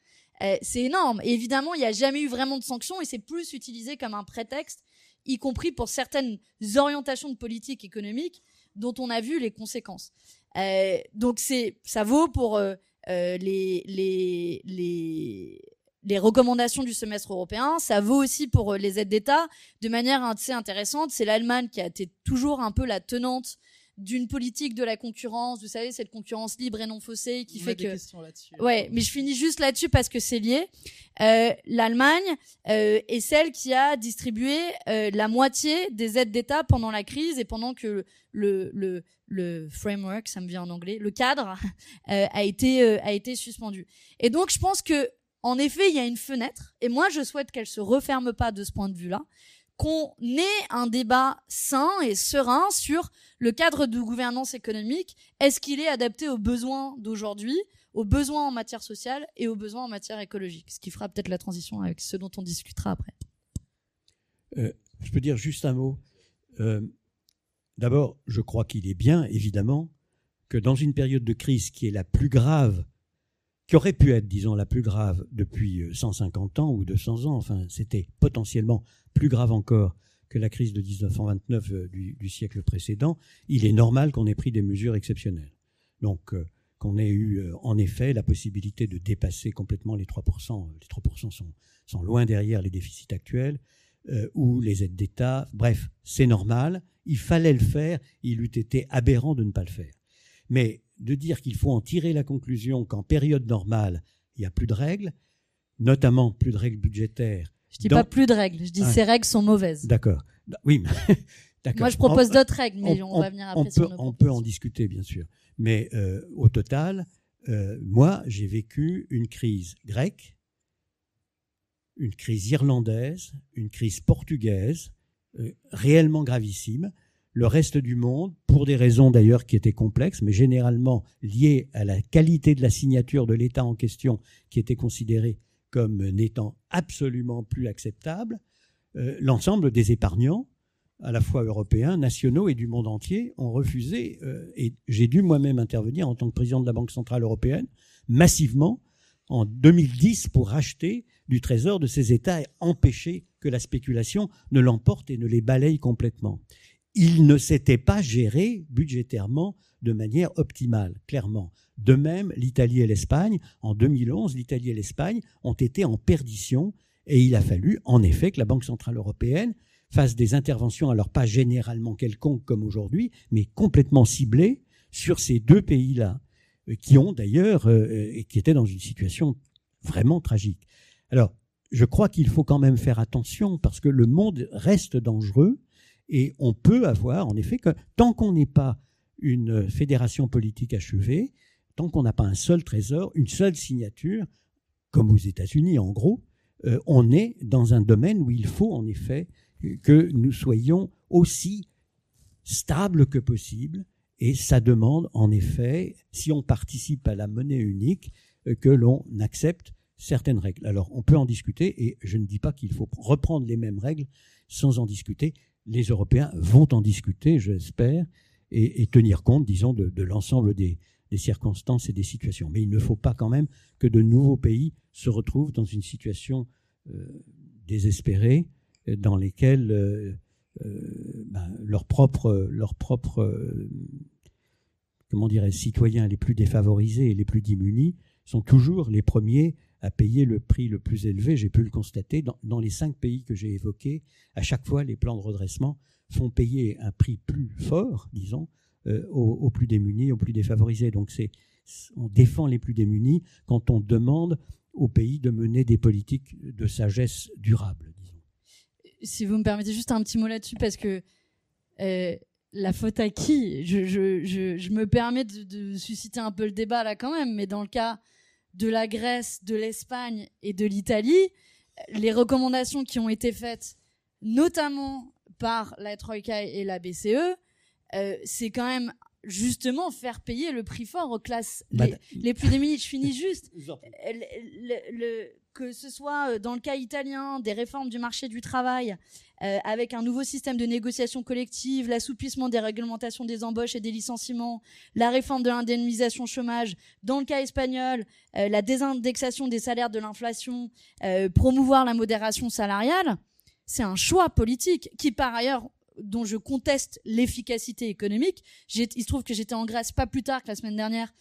S4: C'est énorme. Évidemment, il n'y a jamais eu vraiment de sanctions et c'est plus utilisé comme un prétexte, y compris pour certaines orientations de politique économique dont on a vu les conséquences. Euh, donc c'est, ça vaut pour euh, les, les, les les recommandations du semestre européen, ça vaut aussi pour euh, les aides d'État de manière assez intéressante. C'est l'Allemagne qui a été toujours un peu la tenante d'une politique de la concurrence, vous savez, cette concurrence libre et non faussée qui fait que. Ouais, mais je finis juste là-dessus parce que c'est lié. Euh, L'Allemagne euh, est celle qui a distribué euh, la moitié des aides d'État pendant la crise et pendant que le, le, le framework, ça me vient en anglais, le cadre euh, a été euh, a été suspendu. Et donc je pense que en effet, il y a une fenêtre, et moi je souhaite qu'elle se referme pas de ce point de vue-là, qu'on ait un débat sain et serein sur le cadre de gouvernance économique. Est-ce qu'il est adapté aux besoins d'aujourd'hui, aux besoins en matière sociale et aux besoins en matière écologique? Ce qui fera peut-être la transition avec ce dont on discutera après.
S5: Euh, je peux dire juste un mot. Euh, d'abord, je crois qu'il est bien, évidemment, que dans une période de crise qui est la plus grave qui aurait pu être, disons, la plus grave depuis 150 euh, ans ou 200 ans. Enfin, c'était potentiellement plus grave encore que la crise de 1929 euh, du, siècle précédent. Il est normal qu'on ait pris des mesures exceptionnelles. Donc, euh, qu'on ait eu en effet la possibilité de dépasser complètement les 3%. Les 3% sont, sont loin derrière les déficits actuels, ou les aides d'État. Bref, c'est normal. Il fallait le faire. Il eût été aberrant de ne pas le faire. Mais de dire qu'il faut en tirer la conclusion qu'en période normale, il n'y a plus de règles, notamment plus de règles budgétaires.
S4: Je dis pas plus de règles, je dis ah. ces règles sont mauvaises.
S5: D'accord. Oui, d'accord.
S4: Moi, je propose d'autres règles, mais on, va venir après
S5: on peut, On peut en discuter, bien sûr. Mais euh, au total, euh, moi, j'ai vécu une crise grecque, une crise irlandaise, une crise portugaise, euh, réellement gravissime, le reste du monde, pour des raisons d'ailleurs qui étaient complexes, mais généralement liées à la qualité de la signature de l'État en question, qui était considérée comme n'étant absolument plus acceptable, euh, l'ensemble des épargnants, à la fois européens, nationaux et du monde entier, ont refusé, euh, et j'ai dû moi-même intervenir en tant que président de la Banque Centrale Européenne, massivement, en 2010, pour racheter du trésor de ces États et empêcher que la spéculation ne l'emporte et ne les balaye complètement il ne s'était pas géré budgétairement de manière optimale, clairement. De même, l'Italie et l'Espagne, en 2011, l'Italie et l'Espagne ont été en perdition et il a fallu, en effet, que la Banque Centrale Européenne fasse des interventions, alors pas généralement quelconques comme aujourd'hui, mais complètement ciblées sur ces deux pays-là, euh, qui ont d'ailleurs, euh, et qui étaient dans une situation vraiment tragique. Alors, je crois qu'il faut quand même faire attention parce que le monde reste dangereux et on peut avoir, en effet, que tant qu'on n'est pas une fédération politique achevée, tant qu'on n'a pas un seul trésor, une seule signature, comme aux États-Unis en gros, euh, on est dans un domaine où il faut en effet que nous soyons aussi stables que possible. Et ça demande en effet, si on participe à la monnaie unique, euh, que l'on accepte certaines règles. Alors on peut en discuter et je ne dis pas qu'il faut reprendre les mêmes règles sans en discuter les Européens vont en discuter, j'espère, et, tenir compte, disons, de, l'ensemble des, circonstances et des situations. Mais il ne faut pas quand même que de nouveaux pays se retrouvent dans une situation euh, désespérée, dans lesquelles euh, euh, ben, leur propre, leur propre comment citoyens les plus défavorisés et les plus démunis sont toujours les premiers à payer le prix le plus élevé. J'ai pu le constater dans, les cinq pays que j'ai évoqués. À chaque fois, les plans de redressement font payer un prix plus fort, disons, euh, aux, plus démunis, aux plus défavorisés. Donc, c'est on défend les plus démunis quand on demande aux pays de mener des politiques de sagesse durable, disons.
S4: Si vous me permettez juste un petit mot là-dessus, parce que euh, la faute à qui? Je, me permets de, susciter un peu le débat là quand même, mais dans le cas de la Grèce, de l'Espagne et de l'Italie, les recommandations qui ont été faites, notamment par la Troïka et la BCE, euh, c'est quand même justement faire payer le prix fort aux classes bah, les, plus démunies. Je finis juste. le, que ce soit euh, dans le cas italien, des réformes du marché du travail, euh, avec un nouveau système de négociation collective, l'assouplissement des réglementations des embauches et des licenciements, la réforme de l'indemnisation chômage, dans le cas espagnol, euh, la désindexation des salaires de l'inflation, promouvoir la modération salariale, c'est un choix politique qui, par ailleurs, dont je conteste l'efficacité économique. Il se trouve que j'étais en Grèce pas plus tard que la semaine dernière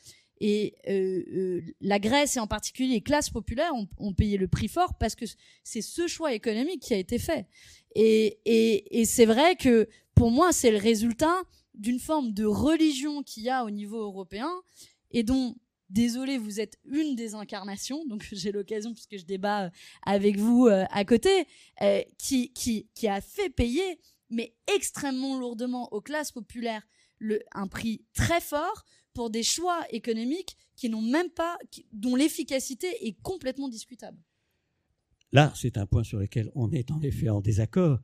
S4: et euh, euh, la Grèce et en particulier les classes populaires ont, payé le prix fort parce que c'est ce choix économique qui a été fait. Et, c'est vrai que pour moi, c'est le résultat d'une forme de religion qu'il y a au niveau européen et dont, désolé, vous êtes une des incarnations, donc j'ai l'occasion, puisque je débat avec vous euh, à côté, qui, a fait payer, mais extrêmement lourdement aux classes populaires, un prix très fort pour des choix économiques qui n'ont même pas, dont l'efficacité est complètement discutable.
S5: Là, c'est un point sur lequel on est en effet en désaccord.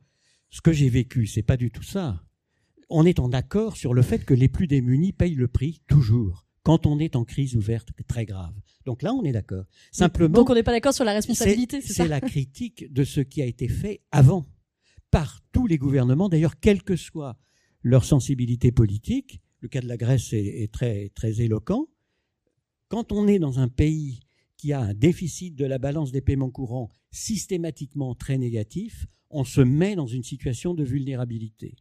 S5: Ce que j'ai vécu, c'est pas du tout ça. On est en accord sur le fait que les plus démunis payent le prix toujours quand on est en crise ouverte très grave. Donc là, on est d'accord.
S4: Simplement. Donc on n'est pas d'accord sur la responsabilité, c'est
S5: la critique de ce qui a été fait avant par tous les gouvernements, d'ailleurs, quelle que soit leur sensibilité politique, le cas de la Grèce est, très, très éloquent. Quand on est dans un pays qui a un déficit de la balance des paiements courants systématiquement très négatif, on se met dans une situation de vulnérabilité.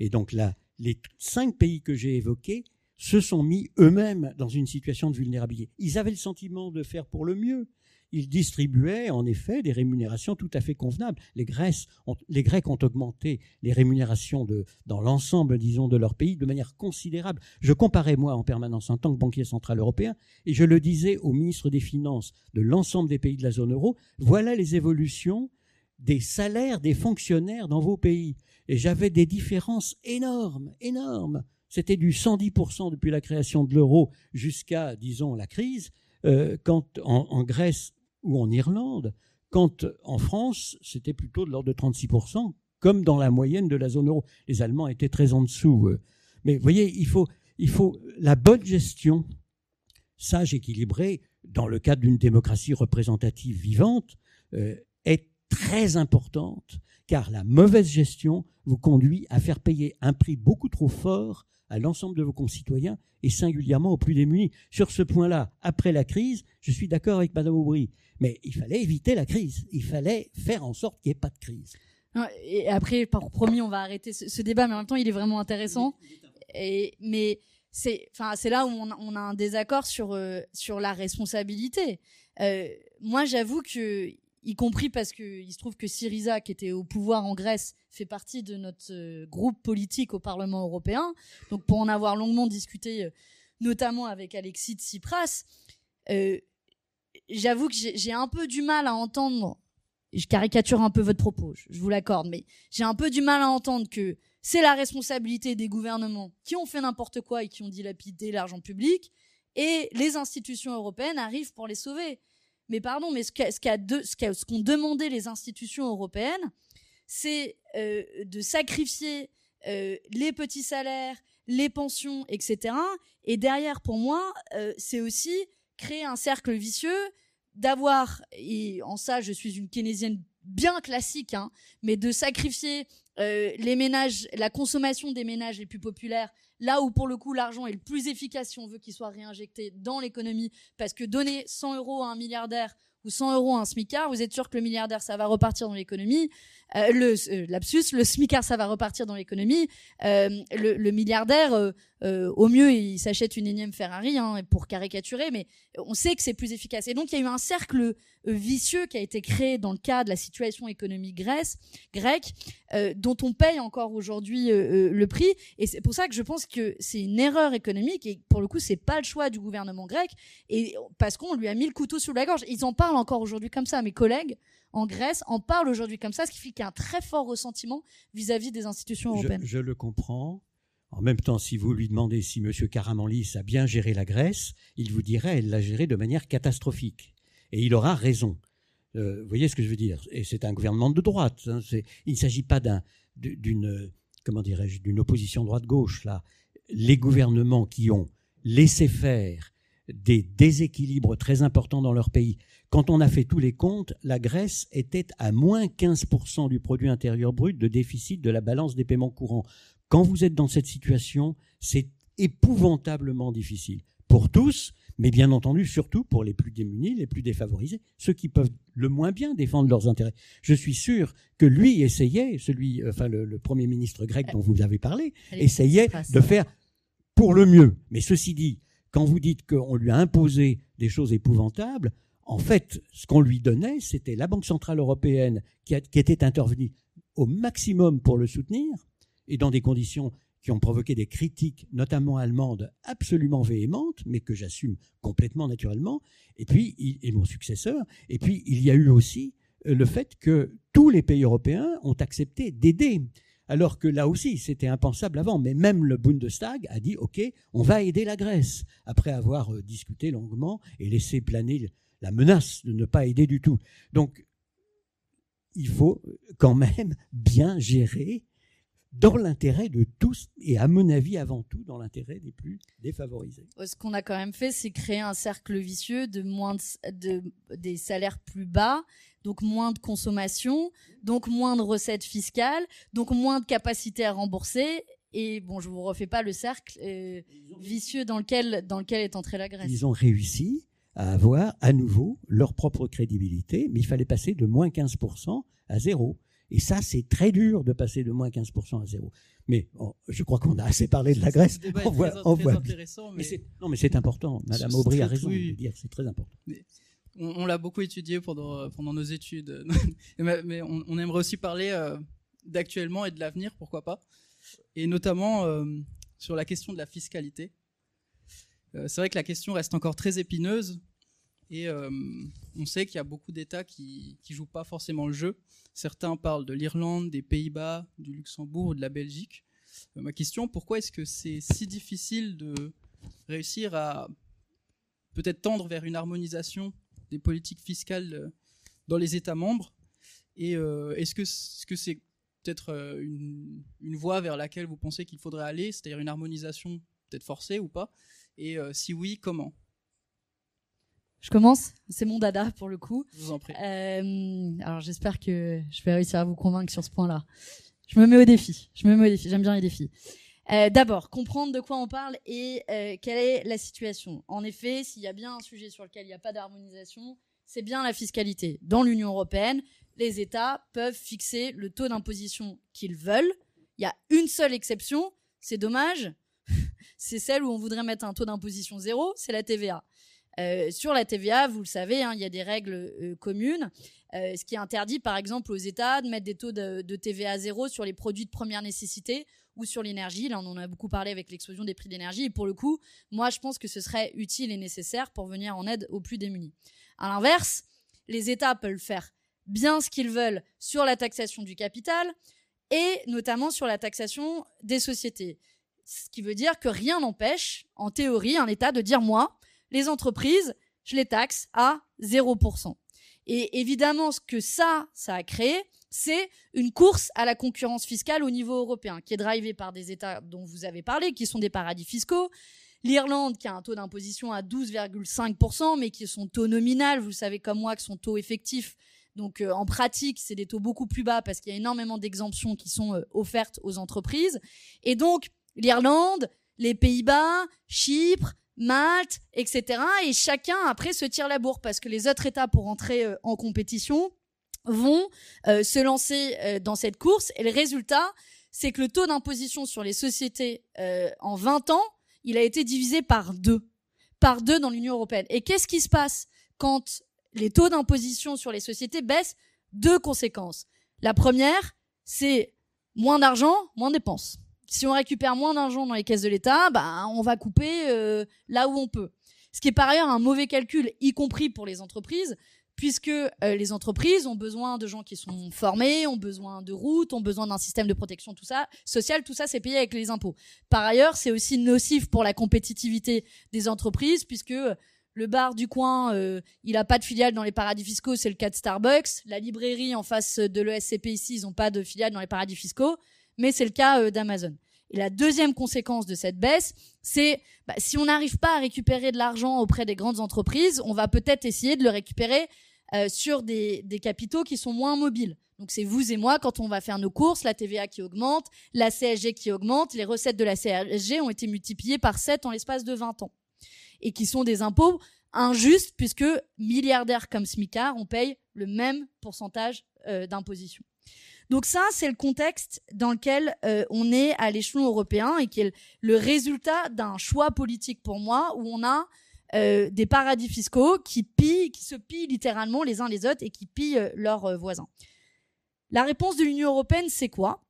S5: Et donc là, les cinq pays que j'ai évoqués se sont mis eux-mêmes dans une situation de vulnérabilité. Ils avaient le sentiment de faire pour le mieux, ils distribuaient en effet des rémunérations tout à fait convenables. Les, Grecs ont augmenté les rémunérations dans l'ensemble, disons, de leur pays de manière considérable. Je comparais, moi, en permanence, en tant que banquier central européen, et je le disais au ministre des Finances de l'ensemble des pays de la zone euro, voilà les évolutions des salaires des fonctionnaires dans vos pays. Et j'avais des différences énormes, énormes. C'était du 110% depuis la création de l'euro jusqu'à, disons, la crise. Euh, quand en, Grèce, ou en Irlande, quand en France, c'était plutôt de l'ordre de 36%, comme dans la moyenne de la zone euro. Les Allemands étaient très en dessous. Mais vous voyez, il faut, il faut la bonne gestion, sage, équilibrée, dans le cadre d'une démocratie représentative vivante, euh, est très importante, car la mauvaise gestion vous conduit à faire payer un prix beaucoup trop fort à l'ensemble de vos concitoyens et singulièrement aux plus démunis. Sur ce point-là, après la crise, je suis d'accord avec Madame Aubry, mais il fallait éviter la crise. Il fallait faire en sorte qu'il n'y ait pas de crise.
S4: Et après, par promis, on va arrêter ce, débat, mais en même temps, il est vraiment intéressant. Et, mais c'est, enfin, c'est là où on, a un désaccord sur euh, sur la responsabilité. Euh, moi, j'avoue que y compris parce qu'il se trouve que Syriza, qui était au pouvoir en Grèce, fait partie de notre euh, groupe politique au Parlement européen. Donc pour en avoir longuement discuté, euh, notamment avec Alexis Tsipras, euh, j'avoue que j'ai un peu du mal à entendre, je caricature un peu votre propos, je vous l'accorde, mais j'ai un peu du mal à entendre que c'est la responsabilité des gouvernements qui ont fait n'importe quoi et qui ont dilapidé l'argent public, et les institutions européennes arrivent pour les sauver. Mais pardon, mais ce qu'ont demandé les institutions européennes, c'est euh, de sacrifier euh, les petits salaires, les pensions, etc. Et derrière, pour moi, euh, c'est aussi créer un cercle vicieux d'avoir, et en ça, je suis une keynésienne bien classique, hein, mais de sacrifier la consommation des ménages les plus populaires, là où pour le coup l'argent est le plus efficace si on veut qu'il soit réinjecté dans l'économie, parce que donner 100 euros à un milliardaire ou 100 euros à un smicard, vous êtes sûr que le milliardaire, ça va repartir dans l'économie. Euh, le euh, lapsus, le smicard, ça va repartir dans l'économie. Euh, le, milliardaire, euh, au mieux, il s'achète une énième Ferrari hein, pour caricaturer, mais on sait que c'est plus efficace. Et donc, il y a eu un cercle vicieux qui a été créé dans le cadre de la situation économique grecque, dont on paye encore aujourd'hui le prix. Et c'est pour ça que je pense que c'est une erreur économique. Et pour le coup, c'est pas le choix du gouvernement grec, et parce qu'on lui a mis le couteau sous la gorge. Ils en parlent encore aujourd'hui comme ça. Mes collègues en Grèce en parlent aujourd'hui comme ça, ce qui fait qu'il y a un très fort ressentiment vis-à-vis des institutions européennes.
S5: je le comprends. En même temps, si vous lui demandez si M. Karamanlis a bien géré la Grèce, il vous dirait qu'elle l'a gérée de manière catastrophique. Et il aura raison. Euh, vous voyez ce que je veux dire? Et c'est un gouvernement de droite. Hein, il ne s'agit pas d'une comment dirais-je d'une opposition droite-gauche là. Les gouvernements qui ont laissé faire des déséquilibres très importants dans leur pays. Quand on a fait tous les comptes, la Grèce était à moins 15% du produit intérieur brut de déficit de la balance des paiements courants. Quand vous êtes dans cette situation, c'est épouvantablement difficile pour tous, mais bien entendu surtout pour les plus démunis, les plus défavorisés, ceux qui peuvent le moins bien défendre leurs intérêts. Je suis sûr que lui essayait, celui, enfin le, premier ministre grec dont vous avez parlé, essayait de faire pour le mieux. Mais ceci dit, quand vous dites qu'on lui a imposé des choses épouvantables, en fait, ce qu'on lui donnait, c'était la Banque centrale européenne qui, était intervenue au maximum pour le soutenir, et dans des conditions qui ont provoqué des critiques, notamment allemandes, absolument véhémentes, mais que j'assume complètement naturellement, et puis, et mon successeur, et puis il y a eu aussi euh, le fait que tous les pays européens ont accepté d'aider. Alors que là aussi, c'était impensable avant, mais même le Bundestag a dit OK, on va aider la Grèce, après avoir euh, discuté longuement et laissé planer la menace de ne pas aider du tout. Donc, il faut quand même bien gérer dans l'intérêt de tous et à mon avis avant tout dans l'intérêt des plus défavorisés.
S4: Ce qu'on a quand même fait, c'est créer un cercle vicieux de moins de, des salaires plus bas, donc moins de consommation, donc moins de recettes fiscales, donc moins de capacité à rembourser. Et bon, je vous refais pas le cercle euh, vicieux dans lequel dans lequel est entrée la Grèce.
S5: Ils ont réussi à avoir à nouveau leur propre crédibilité, mais il fallait passer de moins 15% à zéro. Et ça, c'est très dur de passer de moins 15% à zéro. Mais je crois qu'on a assez parlé de la Grèce.
S3: On voit, on voit.
S5: Mais... non, mais c'est important. Madame Aubry a raison de dire c'est très important.
S3: on, l'a beaucoup étudié pendant, pendant nos études. mais on, aimerait aussi parler euh, d'actuellement et de l'avenir, pourquoi pas. Et notamment euh, sur la question de la fiscalité. Euh, c'est vrai que la question reste encore très épineuse. Et on sait qu'il y a beaucoup d'États qui ne jouent pas forcément le jeu. Certains parlent de l'Irlande, des Pays-Bas, du Luxembourg, de la Belgique. Euh, ma question, pourquoi est-ce que c'est si difficile de réussir à peut-être tendre vers une harmonisation des politiques fiscales euh, dans les États membres? Et euh, est-ce que c'est peut-être une, voie vers laquelle vous pensez qu'il faudrait aller, c'est-à-dire une harmonisation peut-être forcée ou pas? Et si oui, comment?
S4: Je commence, c'est mon dada pour le coup.
S3: Je vous en prie.
S4: Euh, alors j'espère que je vais réussir à vous convaincre sur ce point-là. Je me mets au défi. Je me mets au défi. J'aime bien les défis. Euh, D'abord, comprendre de quoi on parle et euh, quelle est la situation. En effet, s'il y a bien un sujet sur lequel il n'y a pas d'harmonisation, c'est bien la fiscalité. Dans l'Union européenne, les États peuvent fixer le taux d'imposition qu'ils veulent. Il y a une seule exception, c'est dommage, c'est celle où on voudrait mettre un taux d'imposition zéro, c'est la TVA. Euh, sur la TVA, vous le savez, hein, il y a des règles euh, communes, euh, ce qui interdit par exemple aux États de mettre des taux de, TVA zéro sur les produits de première nécessité ou sur l'énergie. Là, on en a beaucoup parlé avec l'explosion des prix d'énergie. Et pour le coup, moi, je pense que ce serait utile et nécessaire pour venir en aide aux plus démunis. À l'inverse, les États peuvent faire bien ce qu'ils veulent sur la taxation du capital et notamment sur la taxation des sociétés. Ce qui veut dire que rien n'empêche, en théorie, un État de dire moi, les entreprises, je les taxe à 0%. Et évidemment, ce que ça, ça a créé, c'est une course à la concurrence fiscale au niveau européen, qui est drivée par des États dont vous avez parlé, qui sont des paradis fiscaux. L'Irlande, qui a un taux d'imposition à 12,5%, mais qui est son taux nominal, vous savez comme moi que son taux effectif, donc euh, en pratique, c'est des taux beaucoup plus bas parce qu'il y a énormément d'exemptions qui sont euh, offertes aux entreprises. Et donc, l'Irlande, les Pays-Bas, Chypre, Malte, etc. Et chacun après se tire la bourre parce que les autres États pour entrer euh, en compétition vont euh, se lancer euh, dans cette course et le résultat c'est que le taux d'imposition sur les sociétés euh, en 20 ans, il a été divisé par deux. Par deux dans l'Union européenne. Et qu'est-ce qui se passe quand les taux d'imposition sur les sociétés baissent? Deux conséquences. La première, c'est moins d'argent, moins de dépenses. Si on récupère moins d'argent dans les caisses de l'État, bah, on va couper euh, là où on peut. Ce qui est par ailleurs un mauvais calcul, y compris pour les entreprises, puisque euh, les entreprises ont besoin de gens qui sont formés, ont besoin de routes, ont besoin d'un système de protection, tout ça, social, tout ça, c'est payé avec les impôts. Par ailleurs, c'est aussi nocif pour la compétitivité des entreprises, puisque euh, le bar du coin, euh, il a pas de filiale dans les paradis fiscaux, c'est le cas de Starbucks. La librairie en face de l'ESCP ici, ils ont pas de filiale dans les paradis fiscaux, mais c'est le cas d'Amazon. Et la deuxième conséquence de cette baisse, c'est bah, si on n'arrive pas à récupérer de l'argent auprès des grandes entreprises, on va peut-être essayer de le récupérer euh, sur des, des capitaux qui sont moins mobiles. Donc c'est vous et moi quand on va faire nos courses, la TVA qui augmente, la CSG qui augmente, les recettes de la CSG ont été multipliées par 7 en l'espace de 20 ans. Et qui sont des impôts injustes puisque milliardaires comme Smicard, on paye le même pourcentage euh, d'imposition. Donc ça, c'est le contexte dans lequel euh, on est à l'échelon européen et qui est le résultat d'un choix politique pour moi où on a euh, des paradis fiscaux qui pillent, qui se pillent littéralement les uns les autres et qui pillent euh, leurs voisins. La réponse de l'Union européenne, c'est quoi?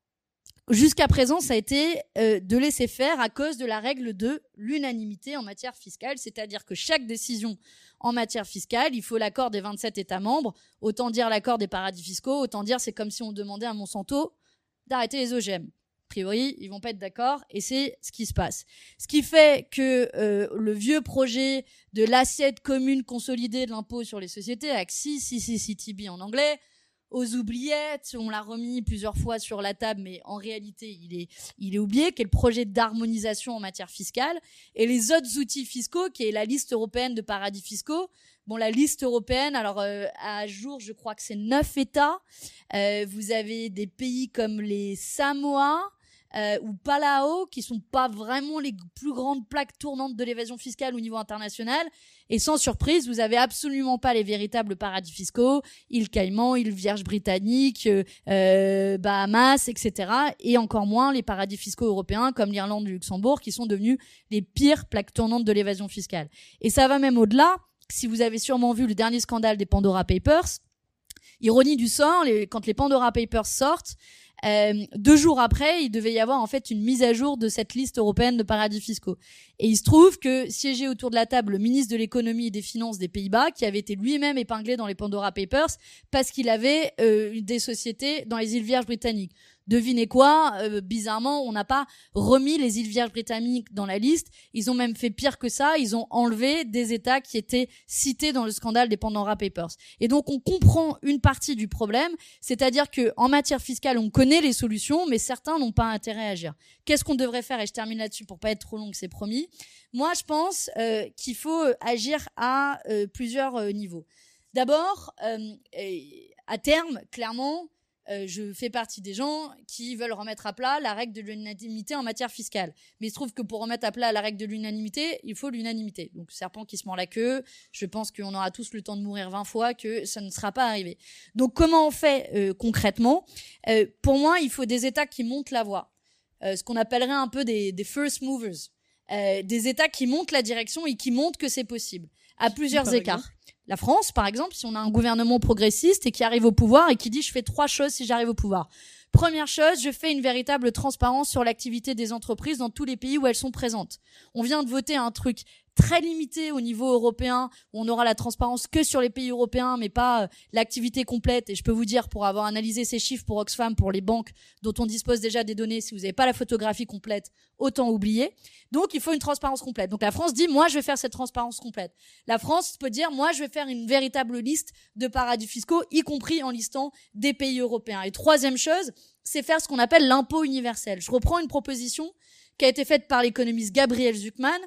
S4: Jusqu'à présent, ça a été de laisser faire à cause de la règle de l'unanimité en matière fiscale, c'est-à-dire que chaque décision en matière fiscale, il faut l'accord des 27 États membres. Autant dire l'accord des paradis fiscaux, autant dire c'est comme si on demandait à Monsanto d'arrêter les OGM priori, ils vont pas être d'accord et c'est ce qui se passe. Ce qui fait que euh, le vieux projet de l'assiette commune consolidée de l'impôt sur les sociétés, AXI, CCCTB en anglais, aux oubliettes, on l'a remis plusieurs fois sur la table, mais en réalité, il est, il est oublié, qui est le projet d'harmonisation en matière fiscale, et les autres outils fiscaux, qui est la liste européenne de paradis fiscaux. Bon, la liste européenne, alors euh, à jour, je crois que c'est neuf États. Euh, vous avez des pays comme les Samoa, euh, ou Palau, qui sont pas vraiment les plus grandes plaques tournantes de l'évasion fiscale au niveau international. Et sans surprise, vous avez absolument pas les véritables paradis fiscaux, îles Caïmans, îles Vierges britanniques, euh, euh, Bahamas, etc. Et encore moins les paradis fiscaux européens comme l'Irlande le Luxembourg, qui sont devenus les pires plaques tournantes de l'évasion fiscale. Et ça va même au-delà. Si vous avez sûrement vu le dernier scandale des Pandora Papers, ironie du sort, quand les Pandora Papers sortent, euh, deux jours après, il devait y avoir en fait une mise à jour de cette liste européenne de paradis fiscaux. Et il se trouve que siégeait autour de la table le ministre de l'économie et des finances des Pays-Bas, qui avait été lui-même épinglé dans les Pandora Papers parce qu'il avait euh, des sociétés dans les îles Vierges britanniques. Devinez quoi euh, Bizarrement, on n'a pas remis les îles Vierges britanniques dans la liste. Ils ont même fait pire que ça. Ils ont enlevé des États qui étaient cités dans le scandale des Pandora Papers. Et donc, on comprend une partie du problème, c'est-à-dire que en matière fiscale, on connaît les solutions, mais certains n'ont pas intérêt à agir. Qu'est-ce qu'on devrait faire Et je termine là-dessus pour pas être trop long, c'est promis. Moi, je pense euh, qu'il faut agir à euh, plusieurs niveaux. D'abord, à terme, clairement, euh, je fais partie des gens qui veulent remettre à plat la règle de l'unanimité en matière fiscale. Mais il se trouve que pour remettre à plat la règle de l'unanimité, il faut l'unanimité. Donc serpent qui se mord la queue, je pense qu'on aura tous le temps de mourir 20 fois, que ça ne sera pas arrivé. Donc comment on fait euh, concrètement? Euh, Pour moi, il faut des États qui montent la voie. ce qu'on appellerait un peu des, des first movers. des États qui montent la direction et qui montrent que c'est possible, à plusieurs écarts. La France, par exemple, si on a un gouvernement progressiste et qui arrive au pouvoir et qui dit je fais trois choses si j'arrive au pouvoir. Première chose, je fais une véritable transparence sur l'activité des entreprises dans tous les pays où elles sont présentes. On vient de voter un truc très limité au niveau européen, où on aura la transparence que sur les pays européens, mais pas euh, l'activité complète. Et je peux vous dire, pour avoir analysé ces chiffres pour Oxfam, pour les banques dont on dispose déjà des données, si vous n'avez pas la photographie complète, autant oublier. Donc, il faut une transparence complète. Donc, la France dit, moi, je vais faire cette transparence complète. La France peut dire, moi, je vais faire une véritable liste de paradis fiscaux, y compris en listant des pays européens. Et troisième chose, c'est faire ce qu'on appelle l'impôt universel. Je reprends une proposition qui a été faite par l'économiste Gabriel Zuckman,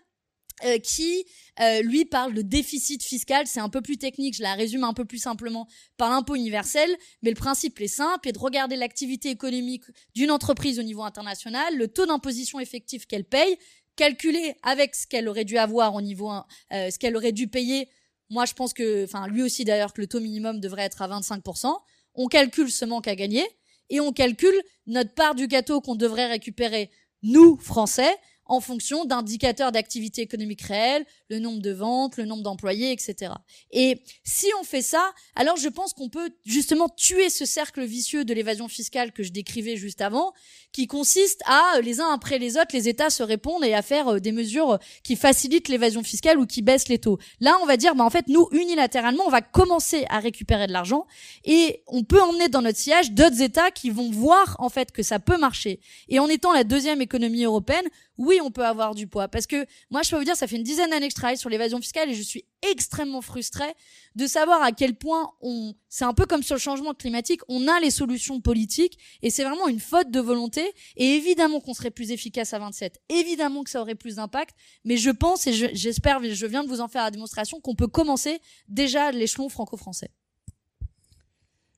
S4: euh, qui euh, lui parle de déficit fiscal. C'est un peu plus technique, je la résume un peu plus simplement par l'impôt universel, mais le principe est simple, est de regarder l'activité économique d'une entreprise au niveau international, le taux d'imposition effectif qu'elle paye, calculer avec ce qu'elle aurait dû avoir au niveau, euh, ce qu'elle aurait dû payer. Moi, je pense que, enfin, lui aussi d'ailleurs, que le taux minimum devrait être à 25%. On calcule ce manque à gagner et on calcule notre part du gâteau qu'on devrait récupérer, nous, Français, en fonction d'indicateurs d'activité économique réelle, le nombre de ventes, le nombre d'employés, etc. Et si on fait ça, alors je pense qu'on peut justement tuer ce cercle vicieux de l'évasion fiscale que je décrivais juste avant, qui consiste à, euh, les uns après les autres, les États se répondent et à faire euh, des mesures qui facilitent l'évasion fiscale ou qui baissent les taux. Là, on va dire, bah, en fait, nous, unilatéralement, on va commencer à récupérer de l'argent et on peut emmener dans notre sillage d'autres États qui vont voir, en fait, que ça peut marcher. Et en étant la deuxième économie européenne, oui, on peut avoir du poids. Parce que moi, je peux vous dire, ça fait une dizaine d'années que je travaille sur l'évasion fiscale et je suis extrêmement frustrée de savoir à quel point on, c'est un peu comme sur le changement climatique, on a les solutions politiques et c'est vraiment une faute de volonté. Et évidemment qu'on serait plus efficace à 27. Évidemment que ça aurait plus d'impact. Mais je pense et j'espère, je, viens de vous en faire la démonstration, qu'on peut commencer déjà à l'échelon franco-français.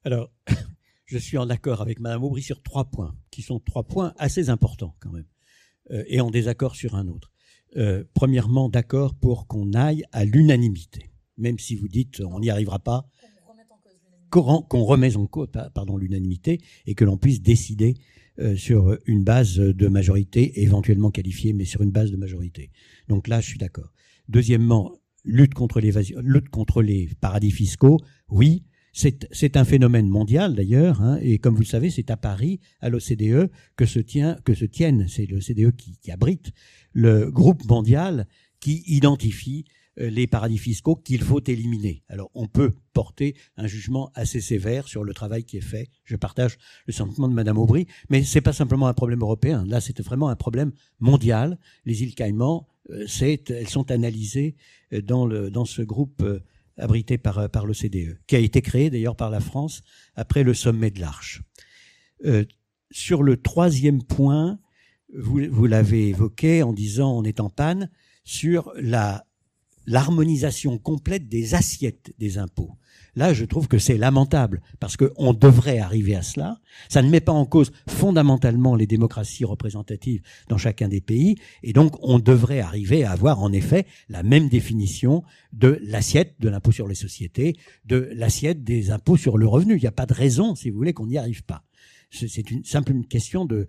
S5: Alors, je suis en accord avec Madame Aubry sur trois points, qui sont trois points assez importants quand même. Euh, et en désaccord sur un autre. Euh, premièrement, d'accord pour qu'on aille à l'unanimité, même si vous dites on n'y arrivera pas, qu'on remette en cause l'unanimité et que l'on puisse décider euh, sur une base de majorité éventuellement qualifiée, mais sur une base de majorité. Donc là, je suis d'accord. Deuxièmement, lutte contre l'évasion, lutte contre les paradis fiscaux, oui, c'est un phénomène mondial d'ailleurs, hein, et comme vous le savez, c'est à Paris, à l'OCDE, que se tient, que se tiennent, c'est l'OCDE qui, qui abrite le groupe mondial qui identifie euh, les paradis fiscaux qu'il faut éliminer. Alors on peut porter un jugement assez sévère sur le travail qui est fait. Je partage le sentiment de Madame Aubry, mais c'est pas simplement un problème européen. Là, c'est vraiment un problème mondial. Les îles Caïmans, euh, elles sont analysées euh, dans, le, dans ce groupe abrité par, euh, par l'OCDE, qui a été créé d'ailleurs par la France après le sommet de l'Arche. Euh, sur le troisième point, vous, vous l'avez évoqué en disant on est en panne sur la l'harmonisation complète des assiettes des impôts. Là, je trouve que c'est lamentable, parce qu'on devrait arriver à cela. Ça ne met pas en cause fondamentalement les démocraties représentatives dans chacun des pays, et donc on devrait arriver à avoir en effet la même définition de l'assiette de l'impôt sur les sociétés, de l'assiette des impôts sur le revenu. Il n'y a pas de raison, si vous voulez, qu'on n'y arrive pas. C'est une simple question de,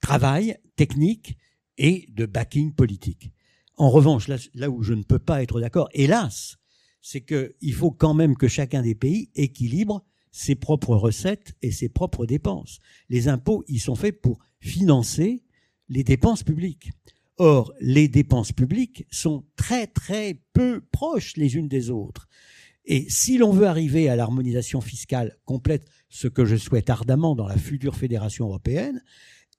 S5: travail technique et de backing politique. En revanche, là où je ne peux pas être d'accord, hélas, c'est qu'il faut quand même que chacun des pays équilibre ses propres recettes et ses propres dépenses. Les impôts, ils sont faits pour financer les dépenses publiques. Or, les dépenses publiques sont très très peu proches les unes des autres. Et si l'on veut arriver à l'harmonisation fiscale complète, ce que je souhaite ardemment dans la future fédération européenne,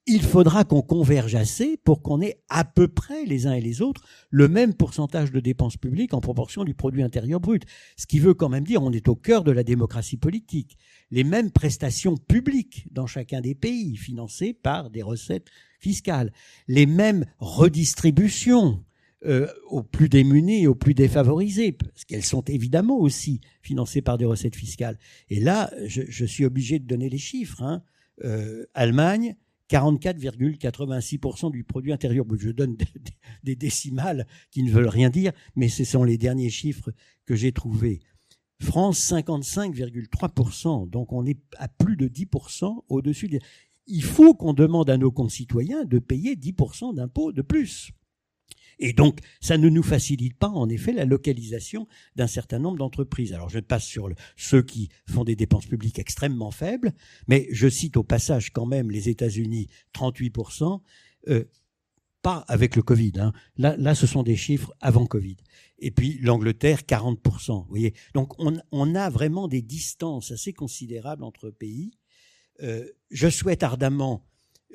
S5: il faudra qu'on converge assez pour qu'on ait à peu près les uns et les autres le même pourcentage de dépenses publiques en proportion du produit intérieur brut. Ce qui veut quand même dire on est au cœur de la démocratie politique. Les mêmes prestations publiques dans chacun des pays financées par des recettes fiscales. Les mêmes redistributions euh, aux plus démunis et aux plus défavorisés, parce qu'elles sont évidemment aussi financées par des recettes fiscales. Et là, je, suis obligé de donner les chiffres. Hein. Euh, Allemagne, 44,86% du produit intérieur. Je donne des, décimales qui ne veulent rien dire, mais ce sont les derniers chiffres que j'ai trouvés. France, 55,3%. Donc on est à plus de 10% au-dessus. Il faut qu'on demande à nos concitoyens de payer 10% d'impôts de plus. Et donc, ça ne nous facilite pas, en effet, la localisation d'un certain nombre d'entreprises. Alors, je passe sur ceux qui font des dépenses publiques extrêmement faibles, mais je cite au passage quand même les États-Unis, 38%, euh, pas avec le Covid. Hein. Là, ce sont des chiffres avant Covid. Et puis l'Angleterre, 40%. Vous voyez Donc, on, on, a vraiment des distances assez considérables entre pays. Euh, je souhaite ardemment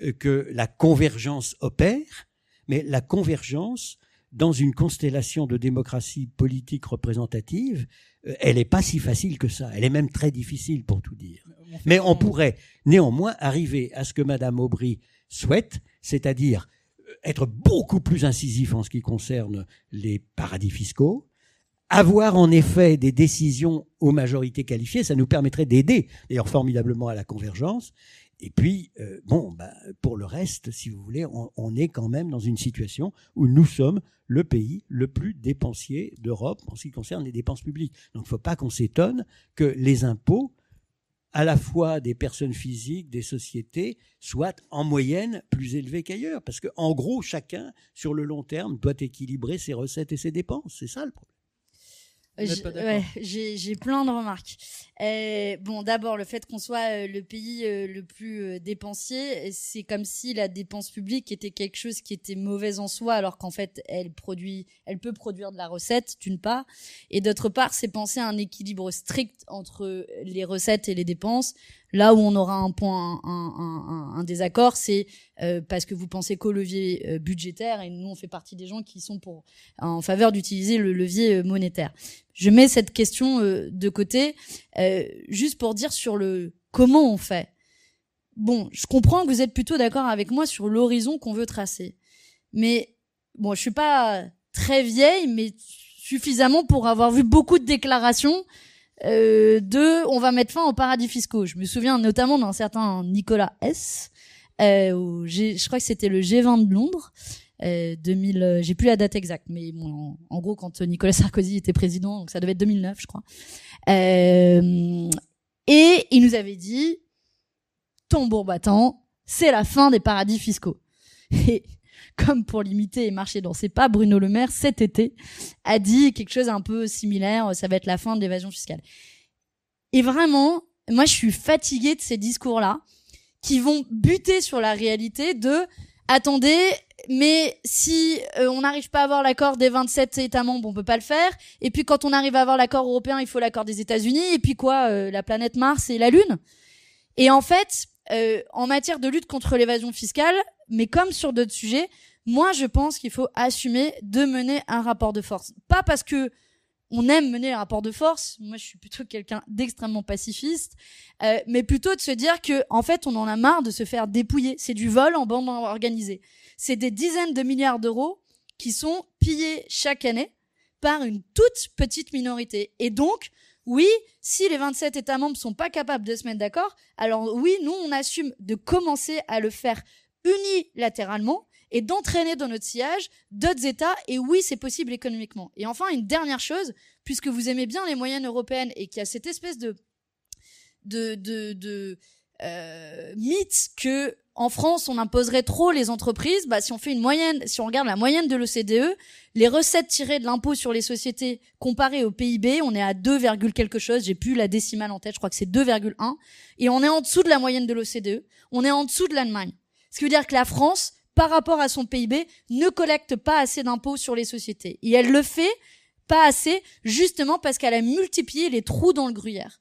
S5: euh, que la convergence opère, mais la convergence dans une constellation de démocratie politique représentative, euh, elle n'est pas si facile que ça. Elle est même très difficile pour tout dire. Mais on pourrait néanmoins arriver à ce que Madame Aubry souhaite, c'est-à-dire euh, être beaucoup plus incisif en ce qui concerne les paradis fiscaux, avoir en effet des décisions aux majorités qualifiées, ça nous permettrait d'aider d'ailleurs formidablement à la convergence, et puis, euh, bon, bah, pour le reste, si vous voulez, on, est quand même dans une situation où nous sommes le pays le plus dépensier d'Europe en ce qui concerne les dépenses publiques. Donc, il ne faut pas qu'on s'étonne que les impôts à la fois des personnes physiques, des sociétés, soit en moyenne plus élevées qu'ailleurs. Parce que, en gros, chacun, sur le long terme, doit équilibrer ses recettes et ses dépenses. C'est ça le problème.
S4: J'ai plein de remarques. Euh, bon, d'abord, le fait qu'on soit euh, le pays euh, le plus dépensier, c'est comme si la dépense publique était quelque chose qui était mauvais en soi, alors qu'en fait, elle produit, elle peut produire de la recette, d'une part, et d'autre part, c'est penser à un équilibre strict entre les recettes et les dépenses. Là où on aura un point, un, un, un, désaccord, c'est parce que vous pensez qu'au levier budgétaire, et nous, on fait partie des gens qui sont pour en faveur d'utiliser le levier monétaire je mets cette question euh, de côté, euh, juste pour dire sur le comment on fait. Bon, je comprends que vous êtes plutôt d'accord avec moi sur l'horizon qu'on veut tracer. Mais bon, je suis pas très vieille, mais suffisamment pour avoir vu beaucoup de déclarations euh, de on va mettre fin aux paradis fiscaux. Je me souviens notamment d'un certain Nicolas S. Euh, je crois que c'était le G20 de Londres, 2000, euh, euh, j'ai plus la date exacte, mais bon, en, gros quand Nicolas Sarkozy était président, donc ça devait être 2009, je crois. Euh, et il nous avait dit, tambour battant, c'est la fin des paradis fiscaux. comme pour limiter et marcher dans ses pas, Bruno Le Maire cet été a dit quelque chose un peu similaire, ça va être la fin de l'évasion fiscale. Et vraiment, moi je suis fatiguée de ces discours-là qui vont buter sur la réalité de attendez, mais si euh, on n'arrive pas à avoir l'accord des 27 États membres, on peut pas le faire. Et puis quand on arrive à avoir l'accord européen, il faut l'accord des États-Unis. Et puis quoi, euh, la planète Mars et la Lune? Et en fait, euh, en matière de lutte contre l'évasion fiscale, mais comme sur d'autres sujets, moi je pense qu'il faut assumer de mener un rapport de force. Pas parce que on aime mener un rapport de force. Moi, je suis plutôt quelqu'un d'extrêmement pacifiste, euh, mais plutôt de se dire que, en fait, on en a marre de se faire dépouiller. C'est du vol en bande organisée. C'est des dizaines de milliards d'euros qui sont pillés chaque année par une toute petite minorité. Et donc, oui, si les 27 États membres sont pas capables de se mettre d'accord, alors oui, nous, on assume de commencer à le faire unilatéralement et d'entraîner dans notre sillage d'autres États. Et oui, c'est possible économiquement. Et enfin, une dernière chose, puisque vous aimez bien les moyennes européennes et qu'il y a cette espèce de de, de, de euh, mythe que en France on imposerait trop les entreprises, bah si on fait une moyenne, si on regarde la moyenne de l'OCDE, les recettes tirées de l'impôt sur les sociétés comparées au PIB, on est à 2, quelque chose, j'ai plus la décimale en tête, je crois que c'est 2,1 et on est en dessous de la moyenne de l'OCDE, on est en dessous de l'Allemagne. Ce qui veut dire que la France par rapport à son PIB, ne collecte pas assez d'impôts sur les sociétés. Et elle le fait pas assez, justement parce qu'elle a multiplié les trous dans le gruyère.